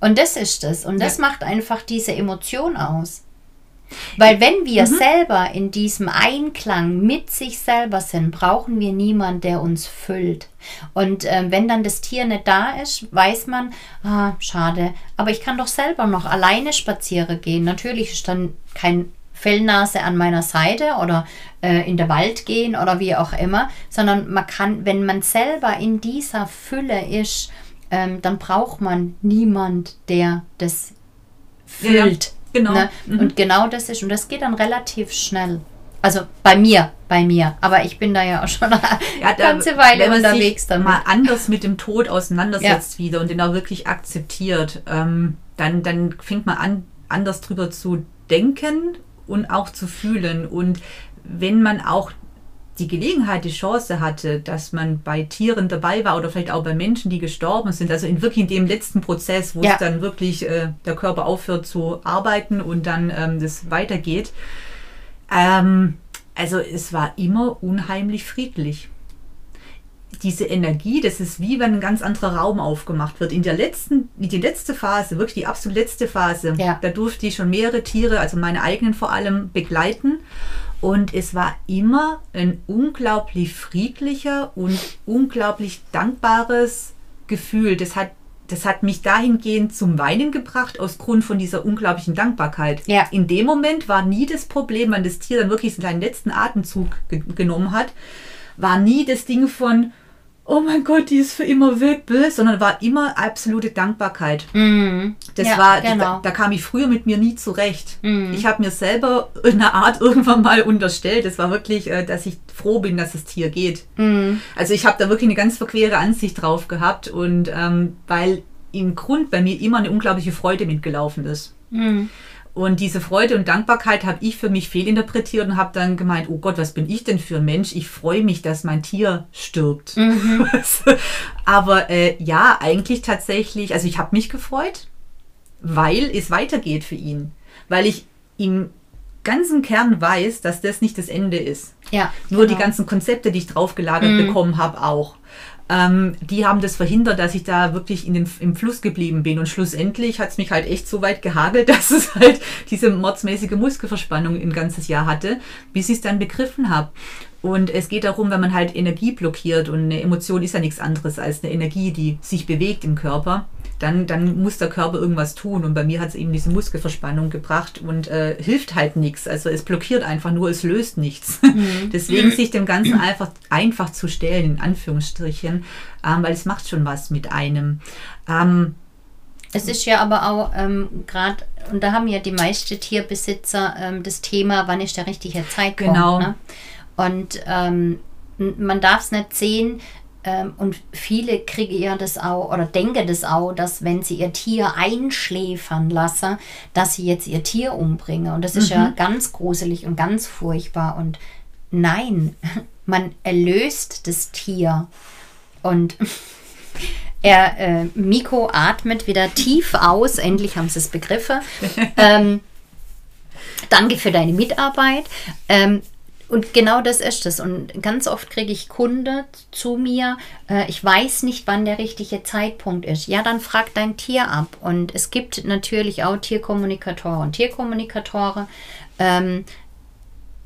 Und das ist es. Und das Ja. macht einfach diese Emotion aus. Weil wenn wir Mhm. selber in diesem Einklang mit sich selber sind, brauchen wir niemanden, der uns füllt. Und ähm, wenn dann das Tier nicht da ist, weiß man, ah, schade, aber ich kann doch selber noch alleine spazieren gehen. Natürlich ist dann kein Fellnase an meiner Seite oder äh, in der Wald gehen oder wie auch immer, sondern man kann, wenn man selber in dieser Fülle ist, ähm, dann braucht man niemand, der das Ja, ja. Genau. Ne? Mhm. Und genau das ist, und das geht dann relativ schnell. Also bei mir, bei mir. Aber ich bin da ja auch schon eine Ja, da- ganze Weile wenn man unterwegs sich damit. mal anders mit dem Tod auseinandersetzt wieder und den auch wirklich akzeptiert, ähm, dann, dann fängt man an, anders drüber zu denken und auch zu fühlen. Und wenn man auch die Gelegenheit, die Chance hatte, dass man bei Tieren dabei war oder vielleicht auch bei Menschen, die gestorben sind, also in wirklich in dem letzten Prozess, wo Ja. es dann wirklich äh, der Körper aufhört zu arbeiten und dann ähm, das weitergeht. Ähm, also es war immer unheimlich friedlich diese Energie, das ist wie wenn ein ganz anderer Raum aufgemacht wird. In der letzten, die letzte Phase, wirklich die absolut letzte Phase, Ja. da durfte ich schon mehrere Tiere, also meine eigenen vor allem, begleiten. Und es war immer ein unglaublich friedlicher und unglaublich dankbares Gefühl. Das hat, das hat mich dahingehend zum Weinen gebracht, aus Grund von dieser unglaublichen Dankbarkeit. Ja. In dem Moment war nie das Problem, wenn das Tier dann wirklich seinen letzten Atemzug ge genommen hat, war nie das Ding von, oh mein Gott, die ist für immer weg, bäh, sondern war immer absolute Dankbarkeit. Mhm. Das Ja, war, genau. da, da kam ich früher mit mir nie zurecht. Mhm. Ich habe mir selber in einer Art irgendwann mal unterstellt. Das war wirklich, äh, dass ich froh bin, dass das Tier geht. Mhm. Also ich habe da wirklich eine ganz verquere Ansicht drauf gehabt und ähm, weil im Grund bei mir immer eine unglaubliche Freude mitgelaufen ist. Und diese Freude und Dankbarkeit habe ich für mich fehlinterpretiert und habe dann gemeint, oh Gott, was bin ich denn für ein Mensch? Ich freue mich, dass mein Tier stirbt. Mhm. Aber äh, ja, eigentlich tatsächlich, also ich habe mich gefreut, weil es weitergeht für ihn. Weil ich im ganzen Kern weiß, dass das nicht das Ende ist. Ja. Nur die genau. ganzen Konzepte, die ich draufgelagert Mhm. bekommen habe, auch. Ähm, die haben das verhindert, dass ich da wirklich in den, im Fluss geblieben bin. Und schlussendlich hat es mich halt echt so weit gehagelt, dass es halt diese mordsmäßige Muskelverspannung ein ganzes Jahr hatte, bis ich es dann begriffen habe. Und es geht darum, wenn man halt Energie blockiert und eine Emotion ist ja nichts anderes als eine Energie, die sich bewegt im Körper, dann, dann muss der Körper irgendwas tun. Und bei mir hat es eben diese Muskelverspannung gebracht und äh, hilft halt nichts. Also es blockiert einfach nur, es löst nichts. Deswegen sich dem Ganzen einfach, einfach zu stellen, in Anführungsstrichen, ähm, weil es macht schon was mit einem. Ähm, Es ist ja aber auch ähm, gerade, und da haben ja die meisten Tierbesitzer ähm, das Thema, wann ist der richtige Zeitpunkt. Genau. Ne? Und ähm, man darf es nicht sehen, und viele kriegen ja das auch oder denken das auch, dass wenn sie ihr Tier einschläfern lassen, dass sie jetzt ihr Tier umbringen. Und das ist ja ganz gruselig und ganz furchtbar. Und nein, man erlöst das Tier. Und er, äh, Miko atmet wieder tief aus. Endlich haben sie es begriffen. ähm, danke für deine Mitarbeit. Ähm, und genau das ist es. Und ganz oft kriege ich Kunde zu mir, äh, ich weiß nicht, wann der richtige Zeitpunkt ist. Ja, dann frag dein Tier ab. Und es gibt natürlich auch Tierkommunikatoren und Tierkommunikatoren. Ähm,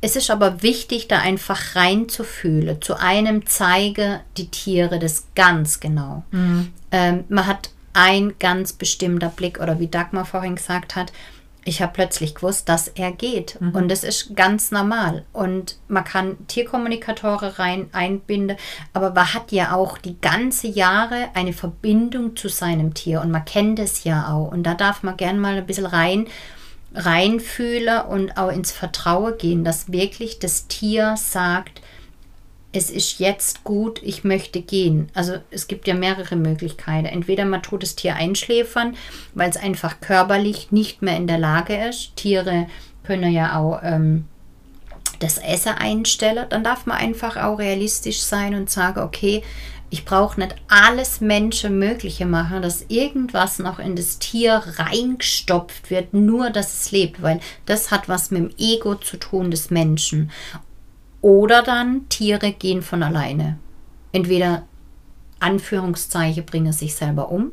es ist aber wichtig, da einfach reinzufühlen. Zu einem zeige die Tiere das ganz genau. Ähm, man hat ein ganz bestimmter Blick oder wie Dagmar vorhin gesagt hat, ich habe plötzlich gewusst, dass er geht. Und das ist ganz normal. Und man kann Tierkommunikatoren rein einbinden, aber man hat ja auch die ganze Jahre eine Verbindung zu seinem Tier und man kennt es ja auch. Und da darf man gern mal ein bisschen rein reinfühlen und auch ins Vertrauen gehen, dass wirklich das Tier sagt, es ist jetzt gut, ich möchte gehen. Also es gibt ja mehrere Möglichkeiten. Entweder man tut das Tier einschläfern, weil es einfach körperlich nicht mehr in der Lage ist. Tiere können ja auch ähm, das Essen einstellen. Dann darf man einfach auch realistisch sein und sagen, okay, ich brauche nicht alles Menschenmögliche machen, dass irgendwas noch in das Tier reingestopft wird, nur dass es lebt, weil das hat was mit dem Ego zu tun des Menschen. Oder dann Tiere gehen von alleine. Entweder Anführungszeichen bringen sich selber um.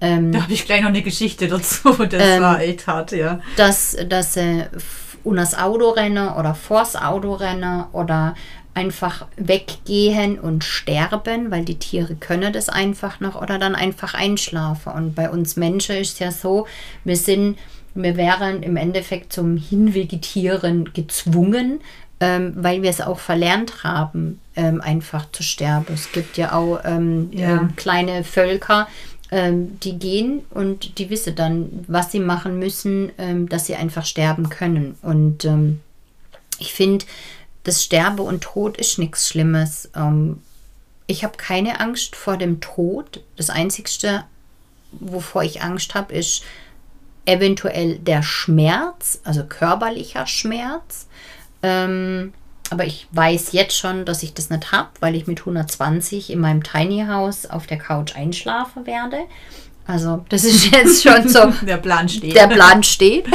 Ähm, Da habe ich gleich noch eine Geschichte dazu. Das Ähm, war echt hart, ja. dass, dass sie f- unas Auto rennen oder vors Auto rennen oder einfach weggehen und sterben, weil die Tiere können das einfach noch oder dann einfach einschlafen. Und bei uns Menschen ist es ja so, wir sind, wir wären im Endeffekt zum Hinvegetieren gezwungen, ähm, weil wir es auch verlernt haben, ähm, einfach zu sterben. Es gibt ja auch ähm, Ja. ähm, kleine Völker, ähm, die gehen und die wissen dann, was sie machen müssen, ähm, dass sie einfach sterben können. Und ich finde, das Sterbe und Tod ist nichts Schlimmes. Ich habe keine Angst vor dem Tod. Das Einzigste, wovor ich Angst habe, ist eventuell der Schmerz, also körperlicher Schmerz. Ähm, aber ich weiß jetzt schon, dass ich das nicht habe, weil ich mit 120 in meinem Tiny House auf der Couch einschlafen werde. Also das ist jetzt schon so Der Plan steht. der Plan steht.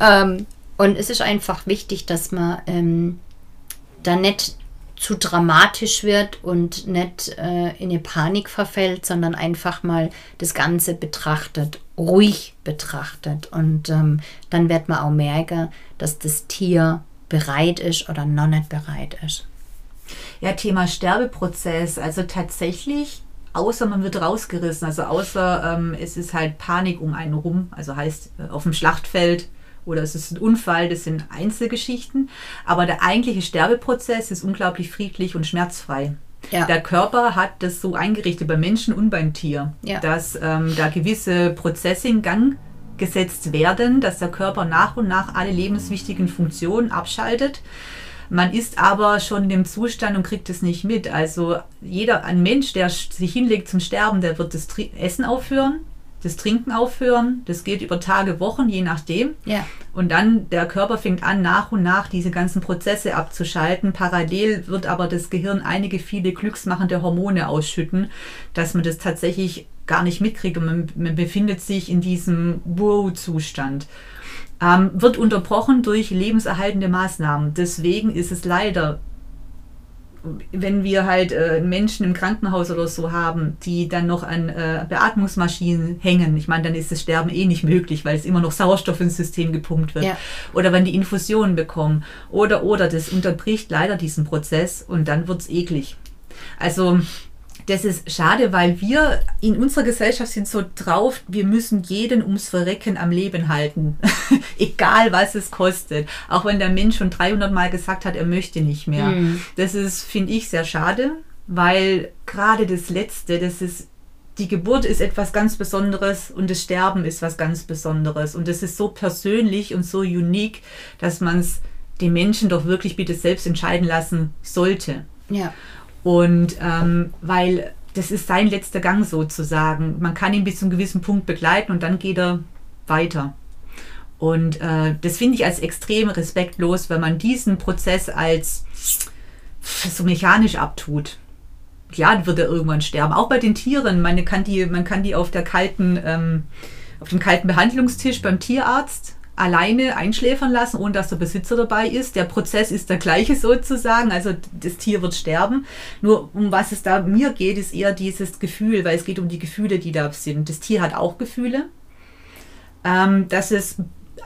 ähm, und es ist einfach wichtig, dass man ähm, da nicht zu dramatisch wird und nicht äh, in eine Panik verfällt, sondern einfach mal das Ganze betrachtet, ruhig betrachtet. Und ähm, dann wird man auch merken, dass das Tier bereit ist oder noch nicht bereit ist. Ja, Thema Sterbeprozess. Also tatsächlich, außer man wird rausgerissen, also außer ähm, es ist halt Panik um einen rum, also heißt äh, auf dem Schlachtfeld oder es ist ein Unfall, das sind Einzelgeschichten. Aber der eigentliche Sterbeprozess ist unglaublich friedlich und schmerzfrei. Ja. Der Körper hat das so eingerichtet beim Menschen und beim Tier, Ja. dass ähm, da gewisse Prozesse in Gang gesetzt werden, dass der Körper nach und nach alle lebenswichtigen Funktionen abschaltet. Man ist aber schon in dem Zustand und kriegt es nicht mit. Also jeder, ein Mensch, der sich hinlegt zum Sterben, der wird das Essen aufhören, das Trinken aufhören. Das geht über Tage, Wochen, je nachdem. Ja. Und dann der Körper fängt an, nach und nach diese ganzen Prozesse abzuschalten. Parallel wird aber das Gehirn einige viele glücksmachende Hormone ausschütten, dass man das tatsächlich gar nicht mitkriegt und man, man befindet sich in diesem Wow-Zustand. Ähm, wird unterbrochen durch lebenserhaltende Maßnahmen. Deswegen ist es leider wenn wir halt äh, Menschen im Krankenhaus oder so haben, die dann noch an äh, Beatmungsmaschinen hängen, ich meine, dann ist das Sterben eh nicht möglich, weil es immer noch Sauerstoff ins System gepumpt wird. Ja. Oder wenn die Infusionen bekommen. Oder, oder, das unterbricht leider diesen Prozess und dann wird es eklig. Also, das ist schade, weil wir in unserer Gesellschaft sind so drauf, wir müssen jeden ums Verrecken am Leben halten. Egal, was es kostet. Auch wenn der Mensch schon 300 Mal gesagt hat, er möchte nicht mehr. Das ist, finde ich, sehr schade, weil gerade das Letzte, das ist die Geburt ist etwas ganz Besonderes und das Sterben ist was ganz Besonderes. Und es ist so persönlich und so unique, dass man es den Menschen doch wirklich bitte selbst entscheiden lassen sollte. Ja. Und ähm, weil das ist sein letzter Gang sozusagen. Man kann ihn bis zu einem gewissen Punkt begleiten und dann geht er weiter. Und äh, das finde ich als extrem respektlos, wenn man diesen Prozess als so mechanisch abtut. Klar wird er irgendwann sterben. Auch bei den Tieren. Man kann die, man kann die auf der kalten, ähm, auf dem kalten Behandlungstisch beim Tierarzt alleine einschläfern lassen, ohne dass der Besitzer dabei ist. Der Prozess ist der gleiche sozusagen, also das Tier wird sterben. Nur um was es da mir geht, ist eher dieses Gefühl, weil es geht um die Gefühle, die da sind. Das Tier hat auch Gefühle. Ähm, dass es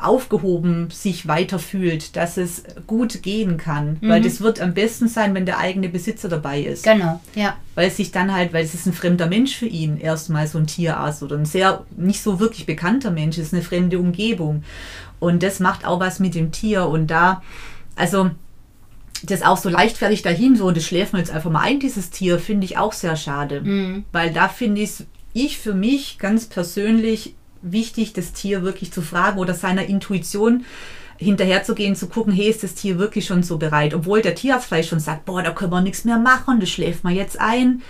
aufgehoben sich weiter fühlt, dass es gut gehen kann. Mhm. Weil das wird am besten sein, wenn der eigene Besitzer dabei ist. Genau, ja. Weil es sich dann halt, weil es ist ein fremder Mensch für ihn, erstmal so ein Tierarzt oder ein sehr nicht so wirklich bekannter Mensch, es ist eine fremde Umgebung. Und das macht auch was mit dem Tier. Und da, also das auch so leichtfertig dahin, so, und das schläft man jetzt einfach mal ein, dieses Tier, finde ich auch sehr schade. Mhm. Weil da finde ich ich für mich ganz persönlich wichtig, das Tier wirklich zu fragen oder seiner Intuition hinterherzugehen, zu gucken, hey, ist das Tier wirklich schon so bereit? Obwohl der Tierarzt vielleicht schon sagt, boah, da können wir nichts mehr machen, das schläft man jetzt ein.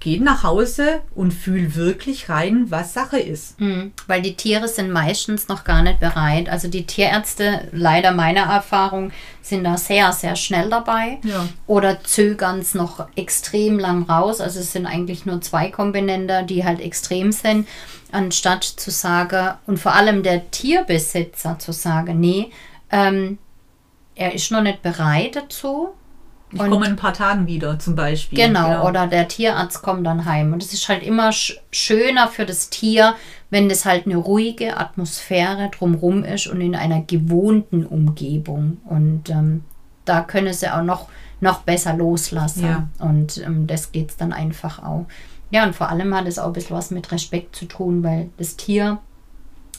Geht nach Hause und fühl wirklich rein, was Sache ist. Mhm, weil die Tiere sind meistens noch gar nicht bereit. Also die Tierärzte, leider meiner Erfahrung, sind da sehr, sehr schnell dabei ja. oder zögern es noch extrem lang raus. Also es sind eigentlich nur zwei Komponenten, die halt extrem sind anstatt zu sagen, und vor allem der Tierbesitzer zu sagen, nee, ähm, er ist noch nicht bereit dazu. Ich komme in ein paar Tagen wieder, zum Beispiel. Genau, ja. oder der Tierarzt kommt dann heim. Und es ist halt immer sch schöner für das Tier, wenn das halt eine ruhige Atmosphäre drumherum ist und in einer gewohnten Umgebung. Und ähm, da können sie auch noch, noch besser loslassen. Ja. Und ähm, das geht es dann einfach auch. Ja, und vor allem hat es auch ein bisschen was mit Respekt zu tun, weil das Tier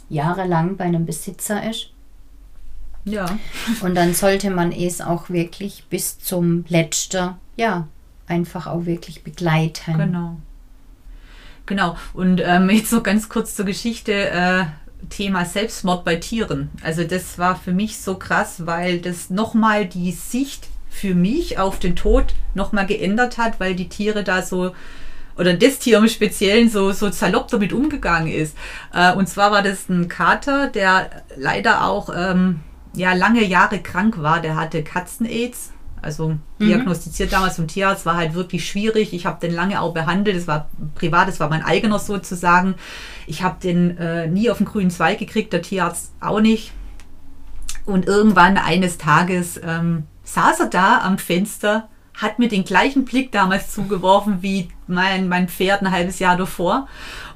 jahrelang bei einem Besitzer ist. Ja. Und dann sollte man es auch wirklich bis zum letzten, ja, einfach auch wirklich begleiten. Genau. Genau. Und ähm, jetzt noch ganz kurz zur Geschichte. Äh, Thema Selbstmord bei Tieren. Also das war für mich so krass, weil das nochmal die Sicht für mich auf den Tod nochmal geändert hat, weil die Tiere da so oder das Tier im Speziellen so, so salopp damit umgegangen ist. Äh, und zwar war das ein Kater, der leider auch ähm, ja, lange Jahre krank war. Der hatte Katzen-Aids. Also mhm. diagnostiziert damals vom Tierarzt war halt wirklich schwierig. Ich habe den lange auch behandelt. Das war privat, das war mein eigener sozusagen. Ich habe den äh, nie auf den grünen Zweig gekriegt, der Tierarzt auch nicht. Und irgendwann eines Tages ähm, saß er da am Fenster hat mir den gleichen Blick damals zugeworfen wie mein, mein Pferd ein halbes Jahr davor.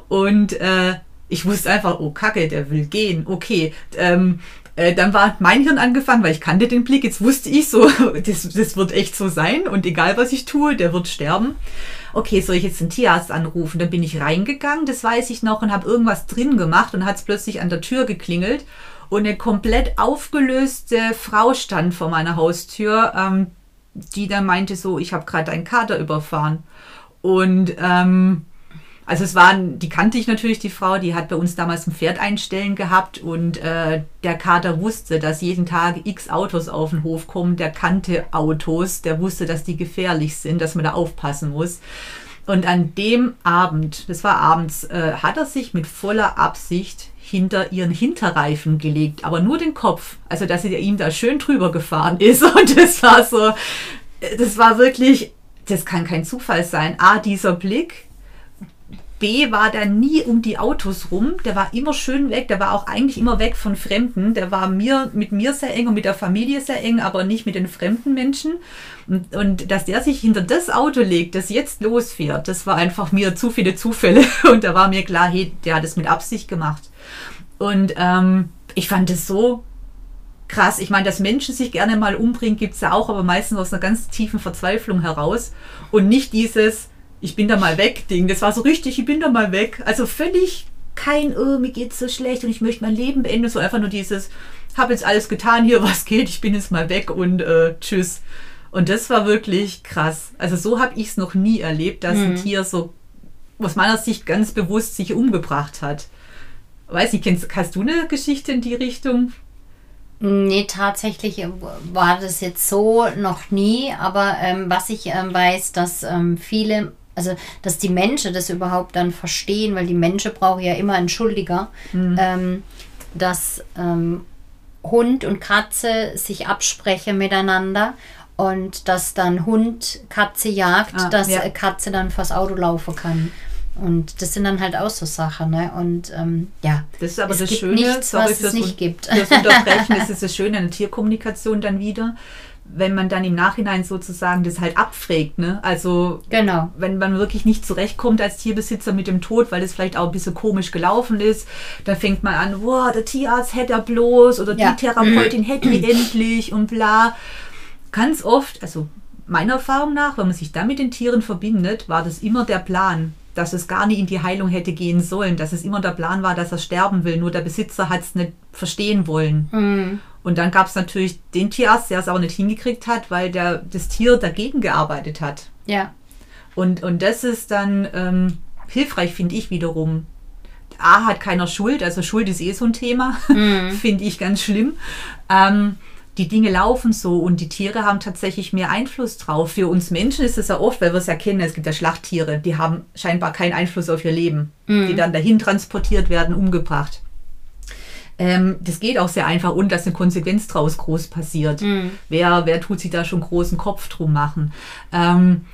Und äh, ich wusste einfach, oh Kacke, der will gehen. Okay, ähm, äh, dann war mein Hirn angefangen, weil ich kannte den Blick. Jetzt wusste ich so, das, das wird echt so sein. Und egal was ich tue, der wird sterben. Okay, soll ich jetzt den Tierarzt anrufen? Dann bin ich reingegangen, das weiß ich noch, und habe irgendwas drin gemacht und hat es plötzlich an der Tür geklingelt. Und eine komplett aufgelöste Frau stand vor meiner Haustür. Ähm, die dann meinte so, ich habe gerade einen Kater überfahren. Und ähm, also es waren, die kannte ich natürlich, die Frau, die hat bei uns damals ein Pferd einstellen gehabt und äh, der Kater wusste, dass jeden Tag x Autos auf den Hof kommen. Der kannte Autos, der wusste, dass die gefährlich sind, dass man da aufpassen muss. Und an dem Abend, das war abends, äh, hat er sich mit voller Absicht hinter ihren Hinterreifen gelegt, aber nur den Kopf. Also, dass sie ihm da schön drüber gefahren ist. Und das war so, das war wirklich, das kann kein Zufall sein. A, dieser Blick. B war der nie um die Autos rum. Der war immer schön weg. Der war auch eigentlich immer weg von Fremden. Der war mir, mit mir sehr eng und mit der Familie sehr eng, aber nicht mit den fremden Menschen. Und, und dass der sich hinter das Auto legt, das jetzt losfährt, das war einfach mir zu viele Zufälle. Und da war mir klar, hey, der hat es mit Absicht gemacht. Und ähm, ich fand es so krass. Ich meine, dass Menschen sich gerne mal umbringen, gibt es ja auch, aber meistens aus einer ganz tiefen Verzweiflung heraus. Und nicht dieses, ich bin da mal weg Ding. Das war so richtig, ich bin da mal weg. Also völlig kein, oh, mir geht's so schlecht und ich möchte mein Leben beenden. So einfach nur dieses, habe jetzt alles getan hier, was geht, ich bin jetzt mal weg und äh, tschüss. Und das war wirklich krass. Also so habe ich es noch nie erlebt, dass mhm. ein Tier so aus meiner Sicht ganz bewusst sich umgebracht hat. Weiß nicht, kennst, hast du eine Geschichte in die Richtung? Nee, tatsächlich war das jetzt so noch nie, aber ähm, was ich ähm, weiß, dass ähm, viele, also dass die Menschen das überhaupt dann verstehen, weil die Menschen brauchen ja immer einen Schuldiger, mhm. dass ähm, Hund und Katze sich absprechen miteinander und dass dann Hund Katze jagt, ah, dass ja. Katze dann vors Auto laufen kann. Und das sind dann halt auch so Sachen, ne? Und ähm, ja, das ist aber es das gibt Schöne, nichts, sorry was es nicht gibt. Das Unterbrechen ist das Schöne an der Tierkommunikation dann wieder, wenn man dann im Nachhinein sozusagen das halt abfragt, ne? Also genau. wenn man wirklich nicht zurechtkommt als Tierbesitzer mit dem Tod, weil es vielleicht auch ein bisschen komisch gelaufen ist, dann fängt man an, wow, der Tierarzt hätte er bloß oder ja. die Therapeutin hätte die endlich und bla. Ganz oft, also meiner Erfahrung nach, wenn man sich dann mit den Tieren verbindet, war das immer der Plan dass es gar nicht in die Heilung hätte gehen sollen, dass es immer der Plan war, dass er sterben will, nur der Besitzer hat es nicht verstehen wollen. Mhm. Und dann gab es natürlich den Tierarzt, der es aber nicht hingekriegt hat, weil der, das Tier dagegen gearbeitet hat. Ja. Und, und das ist dann ähm, hilfreich, finde ich wiederum. A hat keiner Schuld, also Schuld ist eh so ein Thema, mhm. finde ich ganz schlimm. Ähm, die Dinge laufen so und die Tiere haben tatsächlich mehr Einfluss drauf. Für uns Menschen ist es ja oft, weil wir es ja kennen, es gibt ja Schlachttiere, die haben scheinbar keinen Einfluss auf ihr Leben, mhm. die dann dahin transportiert werden, umgebracht. Ähm, das geht auch sehr einfach und dass eine Konsequenz draus groß passiert. Mhm. Wer, wer tut sich da schon großen Kopf drum machen? Ähm,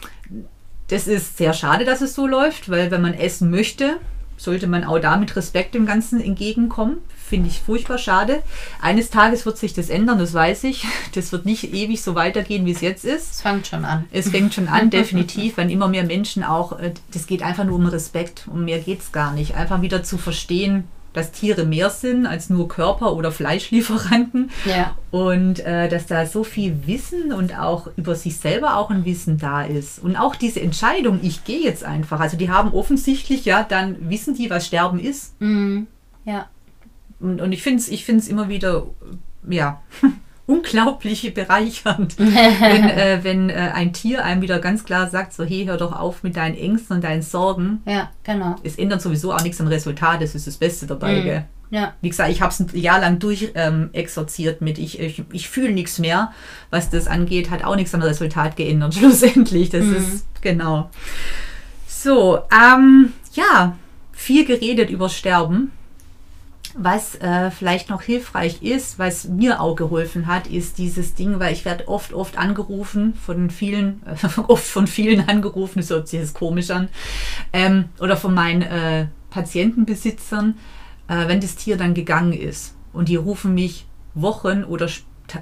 das ist sehr schade, dass es so läuft, weil wenn man essen möchte, sollte man auch da mit Respekt dem Ganzen entgegenkommen finde ich furchtbar schade. Eines Tages wird sich das ändern, das weiß ich. Das wird nicht ewig so weitergehen, wie es jetzt ist. Es fängt schon an. Es fängt schon an, definitiv, wenn immer mehr Menschen auch, äh, das geht einfach nur um Respekt, um mehr geht es gar nicht. Einfach wieder zu verstehen, dass Tiere mehr sind als nur Körper- oder Fleischlieferanten. Ja. Und äh, dass da so viel Wissen und auch über sich selber auch ein Wissen da ist. Und auch diese Entscheidung, ich gehe jetzt einfach. Also die haben offensichtlich, ja, dann wissen die, was Sterben ist. Mhm. Ja. Und, und ich finde es ich find's immer wieder, ja, unglaublich bereichernd, wenn, äh, wenn äh, ein Tier einem wieder ganz klar sagt, so hey, hör doch auf mit deinen Ängsten und deinen Sorgen. Ja, genau. Es ändert sowieso auch nichts am Resultat, das ist das Beste dabei, mhm. gell? Ja. Wie gesagt, ich habe es ein Jahr lang durch ähm, exorziert mit, ich, ich, ich fühle nichts mehr, was das angeht, hat auch nichts am Resultat geändert, schlussendlich. Das mhm. ist, genau. So, ähm, ja, viel geredet über Sterben. Was äh, vielleicht noch hilfreich ist, was mir auch geholfen hat, ist dieses Ding, weil ich werde oft, oft angerufen von vielen, äh, oft von vielen angerufen, das hört sich jetzt komisch an, ähm, oder von meinen äh, Patientenbesitzern, äh, wenn das Tier dann gegangen ist. Und die rufen mich Wochen oder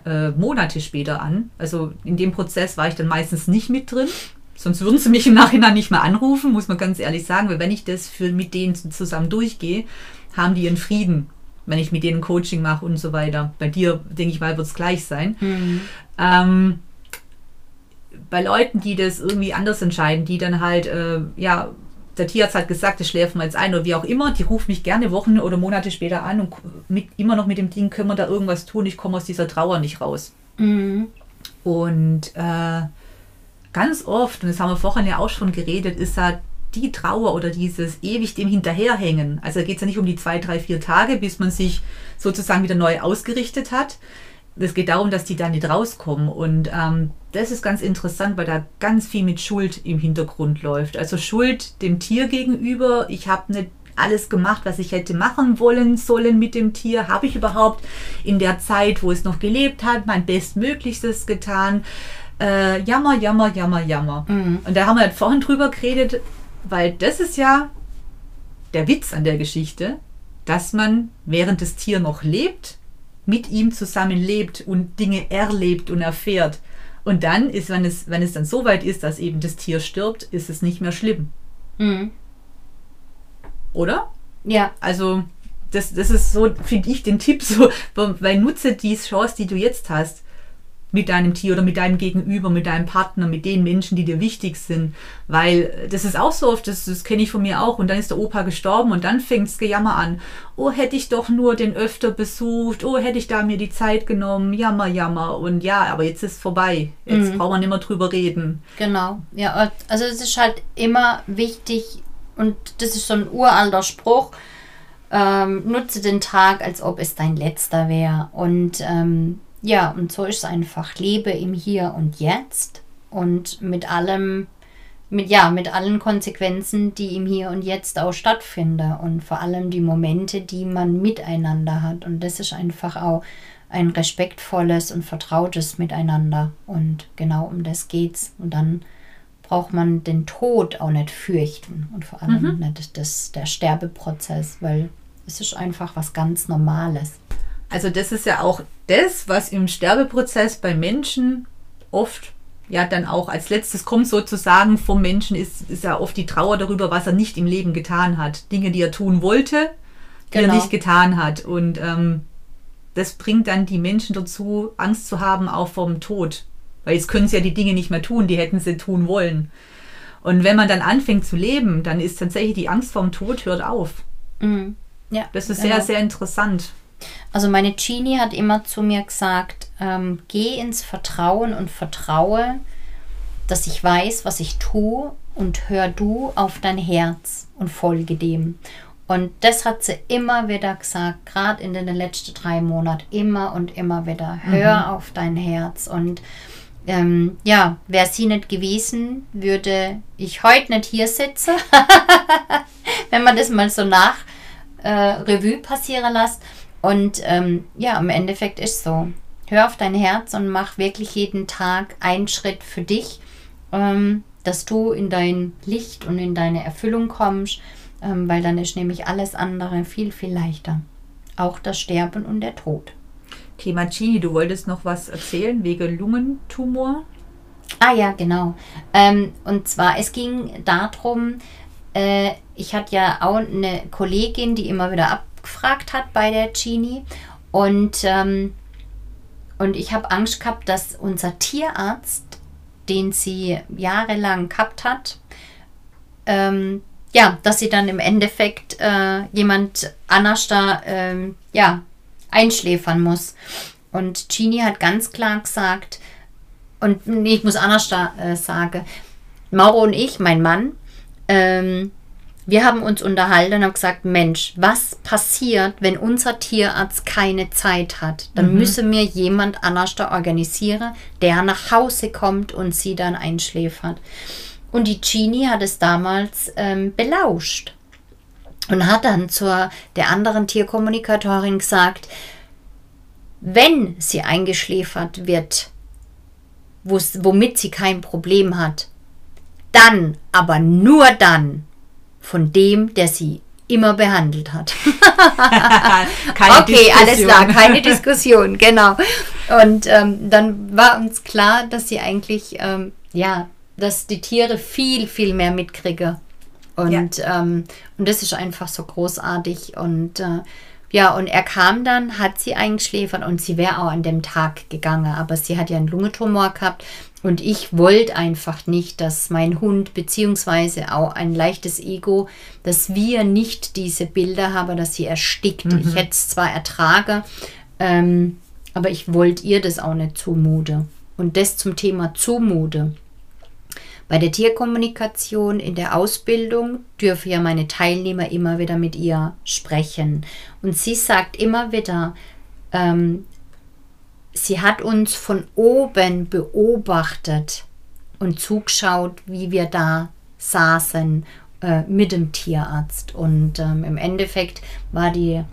äh, Monate später an. Also in dem Prozess war ich dann meistens nicht mit drin. Sonst würden sie mich im Nachhinein nicht mehr anrufen, muss man ganz ehrlich sagen, weil wenn ich das für, mit denen zusammen durchgehe, haben die ihren Frieden, wenn ich mit denen Coaching mache und so weiter. Bei dir, denke ich mal, wird es gleich sein. Mhm. Ähm, bei Leuten, die das irgendwie anders entscheiden, die dann halt, äh, ja, der Tierarzt hat gesagt, das schläft wir jetzt ein oder wie auch immer, die rufen mich gerne Wochen oder Monate später an und mit, immer noch mit dem Ding, können wir da irgendwas tun, ich komme aus dieser Trauer nicht raus. Mhm. Und äh, ganz oft, und das haben wir vorhin ja auch schon geredet, ist da die Trauer oder dieses ewig dem Hinterherhängen. Also geht es ja nicht um die zwei, drei, vier Tage, bis man sich sozusagen wieder neu ausgerichtet hat. Es geht darum, dass die da nicht rauskommen. Und ähm, das ist ganz interessant, weil da ganz viel mit Schuld im Hintergrund läuft. Also Schuld dem Tier gegenüber. Ich habe nicht alles gemacht, was ich hätte machen wollen, sollen mit dem Tier. Habe ich überhaupt in der Zeit, wo es noch gelebt hat, mein Bestmöglichstes getan? Äh, jammer, jammer, jammer, jammer. Mhm. Und da haben wir vorhin drüber geredet, weil das ist ja der Witz an der Geschichte, dass man, während das Tier noch lebt, mit ihm zusammen lebt und Dinge erlebt und erfährt. Und dann ist, wenn es, wenn es dann so weit ist, dass eben das Tier stirbt, ist es nicht mehr schlimm. Mhm. Oder? Ja. Also, das, das ist so, finde ich, den Tipp so, weil nutze die Chance, die du jetzt hast mit deinem Tier oder mit deinem Gegenüber, mit deinem Partner, mit den Menschen, die dir wichtig sind. Weil das ist auch so oft, das, das kenne ich von mir auch. Und dann ist der Opa gestorben und dann fängt das Gejammer an. Oh, hätte ich doch nur den öfter besucht. Oh, hätte ich da mir die Zeit genommen. Jammer, jammer. Und ja, aber jetzt ist vorbei. Jetzt mhm. braucht man nicht mehr drüber reden. Genau. Ja, also es ist halt immer wichtig, und das ist so ein uralter Spruch, ähm, nutze den Tag, als ob es dein letzter wäre. Und ähm, ja, und so ist es einfach. Lebe im Hier und Jetzt und mit allem, mit, ja, mit allen Konsequenzen, die im Hier und Jetzt auch stattfinden und vor allem die Momente, die man miteinander hat. Und das ist einfach auch ein respektvolles und vertrautes Miteinander. Und genau um das geht's. Und dann braucht man den Tod auch nicht fürchten und vor allem mhm. nicht das, der Sterbeprozess, weil es ist einfach was ganz Normales. Also das ist ja auch das, was im Sterbeprozess bei Menschen oft ja dann auch als letztes kommt sozusagen vom Menschen, ist, ist ja oft die Trauer darüber, was er nicht im Leben getan hat. Dinge, die er tun wollte, die genau. er nicht getan hat. Und ähm, das bringt dann die Menschen dazu, Angst zu haben, auch vom Tod. Weil jetzt können sie ja die Dinge nicht mehr tun, die hätten sie tun wollen. Und wenn man dann anfängt zu leben, dann ist tatsächlich die Angst vorm Tod hört auf. Mhm. Ja, das ist genau. sehr, sehr interessant. Also meine Genie hat immer zu mir gesagt, ähm, geh ins Vertrauen und vertraue, dass ich weiß, was ich tue und hör du auf dein Herz und folge dem. Und das hat sie immer wieder gesagt, gerade in den letzten drei Monaten, immer und immer wieder. Hör mhm. auf dein Herz. Und ähm, ja, wäre sie nicht gewesen, würde ich heute nicht hier sitzen. Wenn man das mal so nach äh, Revue passieren lässt. Und ähm, ja, im Endeffekt ist so. Hör auf dein Herz und mach wirklich jeden Tag einen Schritt für dich, ähm, dass du in dein Licht und in deine Erfüllung kommst, ähm, weil dann ist nämlich alles andere viel, viel leichter. Auch das Sterben und der Tod. Thema Gini, du wolltest noch was erzählen wegen Lungentumor? Ah ja, genau. Ähm, und zwar, es ging darum, äh, ich hatte ja auch eine Kollegin, die immer wieder abgefragt hat bei der Genie. Und, ähm, und ich habe Angst gehabt, dass unser Tierarzt, den sie jahrelang gehabt hat, ähm, ja, dass sie dann im Endeffekt äh, jemand anders da ähm, ja, einschläfern muss. Und Genie hat ganz klar gesagt, und nee, ich muss anders da äh, sagen, Mauro und ich, mein Mann, ähm, wir haben uns unterhalten und haben gesagt, Mensch, was passiert, wenn unser Tierarzt keine Zeit hat? Dann mhm. müsse mir jemand anders da organisieren, der nach Hause kommt und sie dann einschläfert. Und die Genie hat es damals ähm, belauscht und hat dann zur der anderen Tierkommunikatorin gesagt, wenn sie eingeschläfert wird, womit sie kein Problem hat, dann, aber nur dann, von dem, der sie immer behandelt hat. okay, Diskussion. alles klar, keine Diskussion, genau. Und ähm, dann war uns klar, dass sie eigentlich, ähm, ja, dass die Tiere viel, viel mehr mitkriegen. Und, ja. ähm, und das ist einfach so großartig. Und äh, ja, und er kam dann, hat sie eingeschläfert und sie wäre auch an dem Tag gegangen, aber sie hat ja einen Lungentumor gehabt und ich wollte einfach nicht, dass mein Hund beziehungsweise auch ein leichtes Ego, dass wir nicht diese Bilder haben, dass sie erstickt. Mhm. Ich hätte es zwar ertragen, ähm, aber ich wollte ihr das auch nicht zumute. Und das zum Thema Zumute. Bei der Tierkommunikation in der Ausbildung dürfen ja meine Teilnehmer immer wieder mit ihr sprechen. Und sie sagt immer wieder, ähm, sie hat uns von oben beobachtet und zugeschaut, wie wir da saßen äh, mit dem Tierarzt. Und ähm, im Endeffekt war die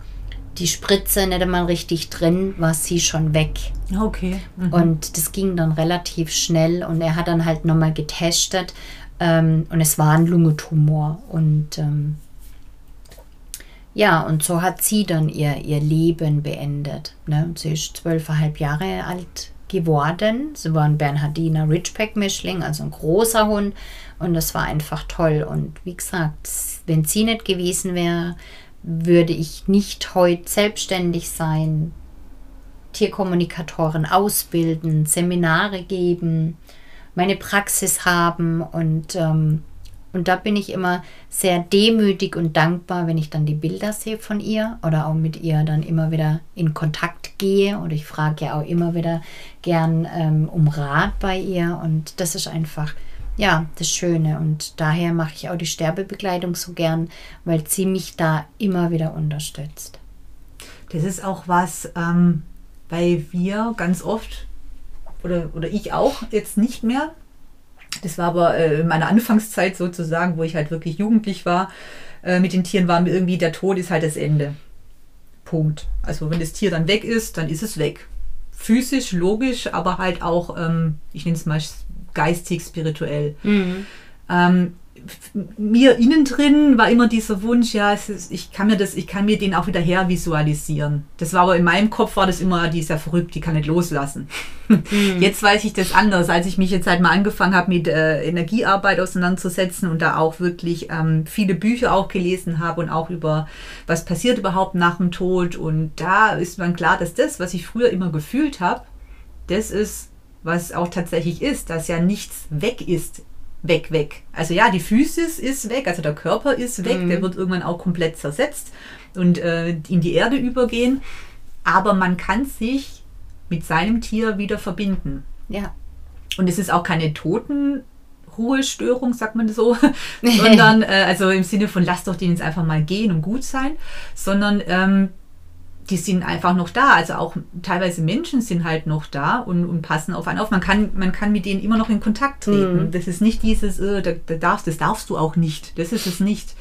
die Spritze nicht einmal richtig drin, war sie schon weg. Okay. Mhm. Und das ging dann relativ schnell und er hat dann halt nochmal getestet ähm, und es war ein Lungentumor. Und ähm, ja, und so hat sie dann ihr, ihr Leben beendet. Ne? Sie ist zwölfeinhalb Jahre alt geworden. Sie war ein Bernhardiner Ridgeback-Mischling, also ein großer Hund. Und das war einfach toll. Und wie gesagt, wenn sie nicht gewesen wäre, würde ich nicht heute selbstständig sein, Tierkommunikatoren ausbilden, Seminare geben, meine Praxis haben und, ähm, und da bin ich immer sehr demütig und dankbar, wenn ich dann die Bilder sehe von ihr oder auch mit ihr dann immer wieder in Kontakt gehe und ich frage ja auch immer wieder gern ähm, um Rat bei ihr und das ist einfach ja, das Schöne. Und daher mache ich auch die Sterbebegleitung so gern, weil sie mich da immer wieder unterstützt. Das ist auch was, ähm, weil wir ganz oft, oder, oder ich auch, jetzt nicht mehr, das war aber äh, in meiner Anfangszeit sozusagen, wo ich halt wirklich jugendlich war, äh, mit den Tieren war mir irgendwie, der Tod ist halt das Ende. Punkt. Also wenn das Tier dann weg ist, dann ist es weg. Physisch, logisch, aber halt auch, ähm, ich nenne es mal geistig, spirituell. Mhm. Ähm, mir innen drin war immer dieser Wunsch, ja, ist, ich kann mir das, ich kann mir den auch wieder her visualisieren. Das war aber in meinem Kopf war das immer, die ist ja verrückt, die kann nicht loslassen. Mhm. Jetzt weiß ich das anders, als ich mich jetzt halt mal angefangen habe, mit äh, Energiearbeit auseinanderzusetzen und da auch wirklich ähm, viele Bücher auch gelesen habe und auch über was passiert überhaupt nach dem Tod. Und da ist man klar, dass das, was ich früher immer gefühlt habe, das ist was auch tatsächlich ist, dass ja nichts weg ist. Weg, weg. Also ja, die Physis ist weg, also der Körper ist weg, mhm. der wird irgendwann auch komplett zersetzt und äh, in die Erde übergehen. Aber man kann sich mit seinem Tier wieder verbinden. Ja. Und es ist auch keine Totenruhestörung, sagt man so, sondern äh, also im Sinne von lass doch den jetzt einfach mal gehen und gut sein, sondern ähm, die sind einfach noch da. Also auch teilweise Menschen sind halt noch da und, und passen auf einen auf. Man kann, man kann mit denen immer noch in Kontakt treten. Mhm. Das ist nicht dieses, äh, da, da, darfst, das darfst du auch nicht. Das ist es nicht.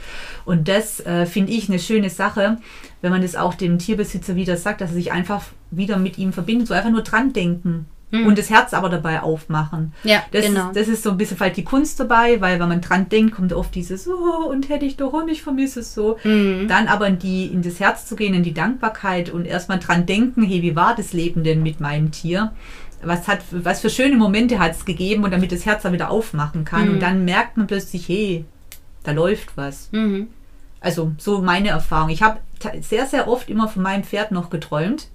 Und das äh, finde ich eine schöne Sache, wenn man das auch dem Tierbesitzer wieder sagt, dass er sich einfach wieder mit ihm verbindet, so einfach nur dran denken. Mhm. Und das Herz aber dabei aufmachen. Ja, das genau. Ist, das ist so ein bisschen vielleicht die Kunst dabei, weil wenn man dran denkt, kommt oft dieses, oh, und hätte ich doch und ich vermisse es so. Mhm. Dann aber in, die, in das Herz zu gehen, in die Dankbarkeit und erstmal dran denken, hey, wie war das Leben denn mit meinem Tier? Was, hat, was für schöne Momente hat es gegeben und damit das Herz dann wieder aufmachen kann. Mhm. Und dann merkt man plötzlich, hey, da läuft was. Mhm. Also so meine Erfahrung. Ich habe sehr, sehr oft immer von meinem Pferd noch geträumt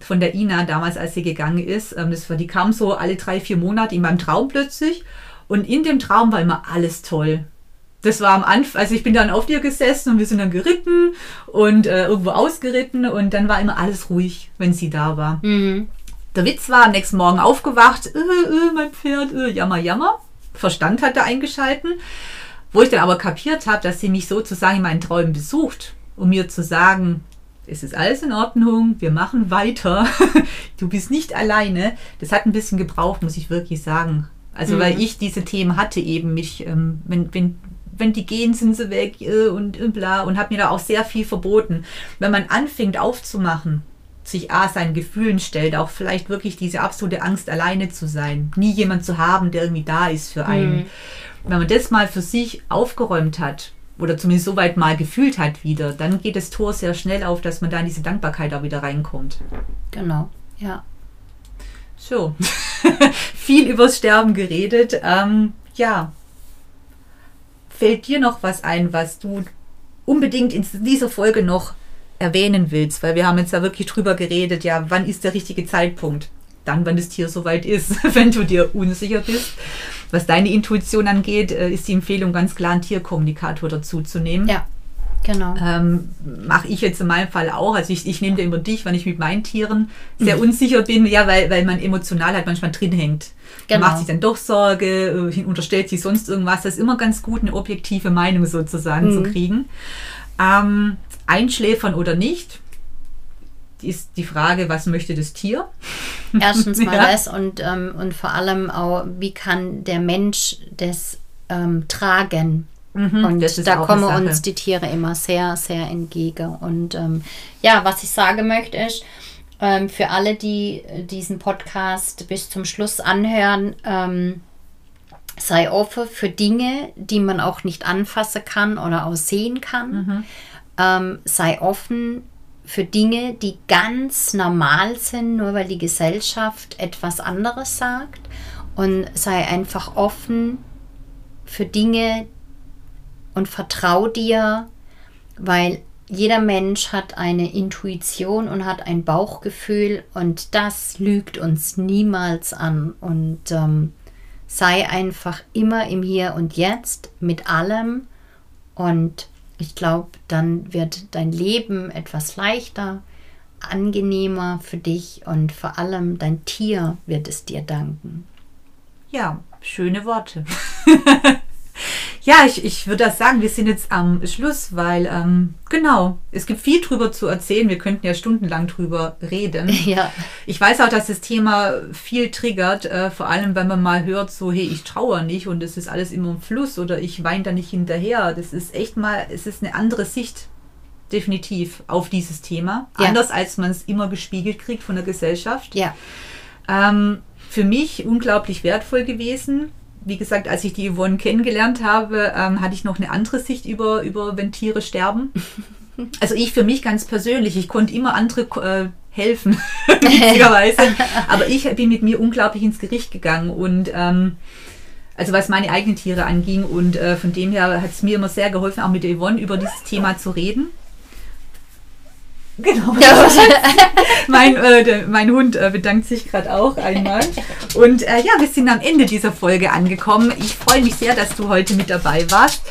von der Ina damals, als sie gegangen ist. Ähm, das war, die kam so alle drei, vier Monate in meinem Traum plötzlich. Und in dem Traum war immer alles toll. Das war am Anfang, also ich bin dann auf dir gesessen und wir sind dann geritten und äh, irgendwo ausgeritten und dann war immer alles ruhig, wenn sie da war. Mhm. Der Witz war, am nächsten Morgen aufgewacht, äh, äh, mein Pferd, äh, jammer, jammer. Verstand hat er eingeschalten. Wo ich dann aber kapiert habe, dass sie mich sozusagen in meinen Träumen besucht, um mir zu sagen, es ist alles in Ordnung, wir machen weiter, du bist nicht alleine. Das hat ein bisschen gebraucht, muss ich wirklich sagen. Also mhm. weil ich diese Themen hatte eben, mich, ähm, wenn, wenn, wenn die gehen, sind sie weg äh, und, und bla und habe mir da auch sehr viel verboten. Wenn man anfängt aufzumachen, sich A seinen Gefühlen stellt, auch vielleicht wirklich diese absolute Angst, alleine zu sein, nie jemand zu haben, der irgendwie da ist für einen. Mhm. Wenn man das mal für sich aufgeräumt hat, oder zumindest so weit mal gefühlt hat wieder, dann geht das Tor sehr schnell auf, dass man da in diese Dankbarkeit auch wieder reinkommt. Genau, ja. So, viel übers Sterben geredet. Ähm, ja, fällt dir noch was ein, was du unbedingt in dieser Folge noch erwähnen willst? Weil wir haben jetzt da wirklich drüber geredet, ja, wann ist der richtige Zeitpunkt? Dann, wenn das Tier soweit ist, wenn du dir unsicher bist. Was deine Intuition angeht, äh, ist die Empfehlung ganz klar, einen Tierkommunikator dazu zu nehmen. Ja, genau. Ähm, Mache ich jetzt in meinem Fall auch. Also ich, ich nehme dir immer dich, wenn ich mit meinen Tieren sehr mhm. unsicher bin, ja, weil, weil man emotional halt manchmal drin hängt. Genau. Man macht sich dann doch Sorge, äh, unterstellt sich sonst irgendwas. Das ist immer ganz gut, eine objektive Meinung sozusagen mhm. zu kriegen. Ähm, einschläfern oder nicht, ist die Frage, was möchte das Tier? Erstens mal ja. das und, ähm, und vor allem auch, wie kann der Mensch das ähm, tragen? Mhm, und da kommen uns die Tiere immer sehr, sehr entgegen. Und ähm, ja, was ich sagen möchte ist, ähm, für alle, die diesen Podcast bis zum Schluss anhören, ähm, sei offen für Dinge, die man auch nicht anfassen kann oder auch sehen kann. Mhm. Ähm, sei offen für Dinge, die ganz normal sind, nur weil die Gesellschaft etwas anderes sagt. Und sei einfach offen für Dinge und vertrau dir, weil jeder Mensch hat eine Intuition und hat ein Bauchgefühl und das lügt uns niemals an. Und ähm, sei einfach immer im Hier und Jetzt mit allem und ich glaube, dann wird dein Leben etwas leichter, angenehmer für dich und vor allem dein Tier wird es dir danken. Ja, schöne Worte. ja, ich, ich würde das sagen, wir sind jetzt am Schluss, weil ähm, genau, es gibt viel drüber zu erzählen. Wir könnten ja stundenlang drüber reden. Ja. Ich weiß auch, dass das Thema viel triggert, äh, vor allem wenn man mal hört, so, hey, ich trauere nicht und es ist alles immer im Fluss oder ich weine da nicht hinterher. Das ist echt mal, es ist eine andere Sicht definitiv auf dieses Thema. Ja. Anders als man es immer gespiegelt kriegt von der Gesellschaft. Ja. Ähm, für mich unglaublich wertvoll gewesen. Wie gesagt, als ich die Yvonne kennengelernt habe, ähm, hatte ich noch eine andere Sicht über, über wenn Tiere sterben. Also ich für mich ganz persönlich, ich konnte immer andere äh, helfen, witzigerweise. Aber ich bin mit mir unglaublich ins Gericht gegangen und ähm, also was meine eigenen Tiere anging und äh, von dem her hat es mir immer sehr geholfen, auch mit der Yvonne über dieses Thema zu reden. Genau. mein, äh, der, mein Hund äh, bedankt sich gerade auch einmal. Und äh, ja, wir sind am Ende dieser Folge angekommen. Ich freue mich sehr, dass du heute mit dabei warst.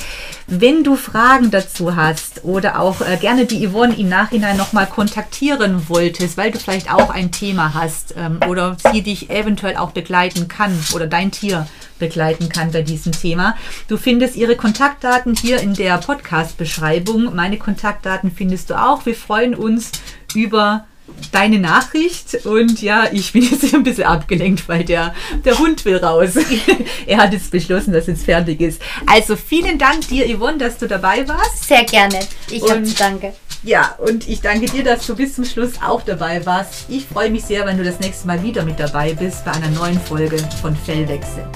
Wenn du Fragen dazu hast oder auch äh, gerne die Yvonne im Nachhinein nochmal kontaktieren wolltest, weil du vielleicht auch ein Thema hast ähm, oder sie dich eventuell auch begleiten kann oder dein Tier begleiten kann bei diesem Thema. Du findest ihre Kontaktdaten hier in der Podcast-Beschreibung. Meine Kontaktdaten findest du auch. Wir freuen uns über deine Nachricht und ja, ich bin jetzt ein bisschen abgelenkt, weil der, der Hund will raus. er hat jetzt beschlossen, dass jetzt fertig ist. Also vielen Dank dir, Yvonne, dass du dabei warst. Sehr gerne. Ich habe zu danke. Ja, und ich danke dir, dass du bis zum Schluss auch dabei warst. Ich freue mich sehr, wenn du das nächste Mal wieder mit dabei bist bei einer neuen Folge von Fellwechsel.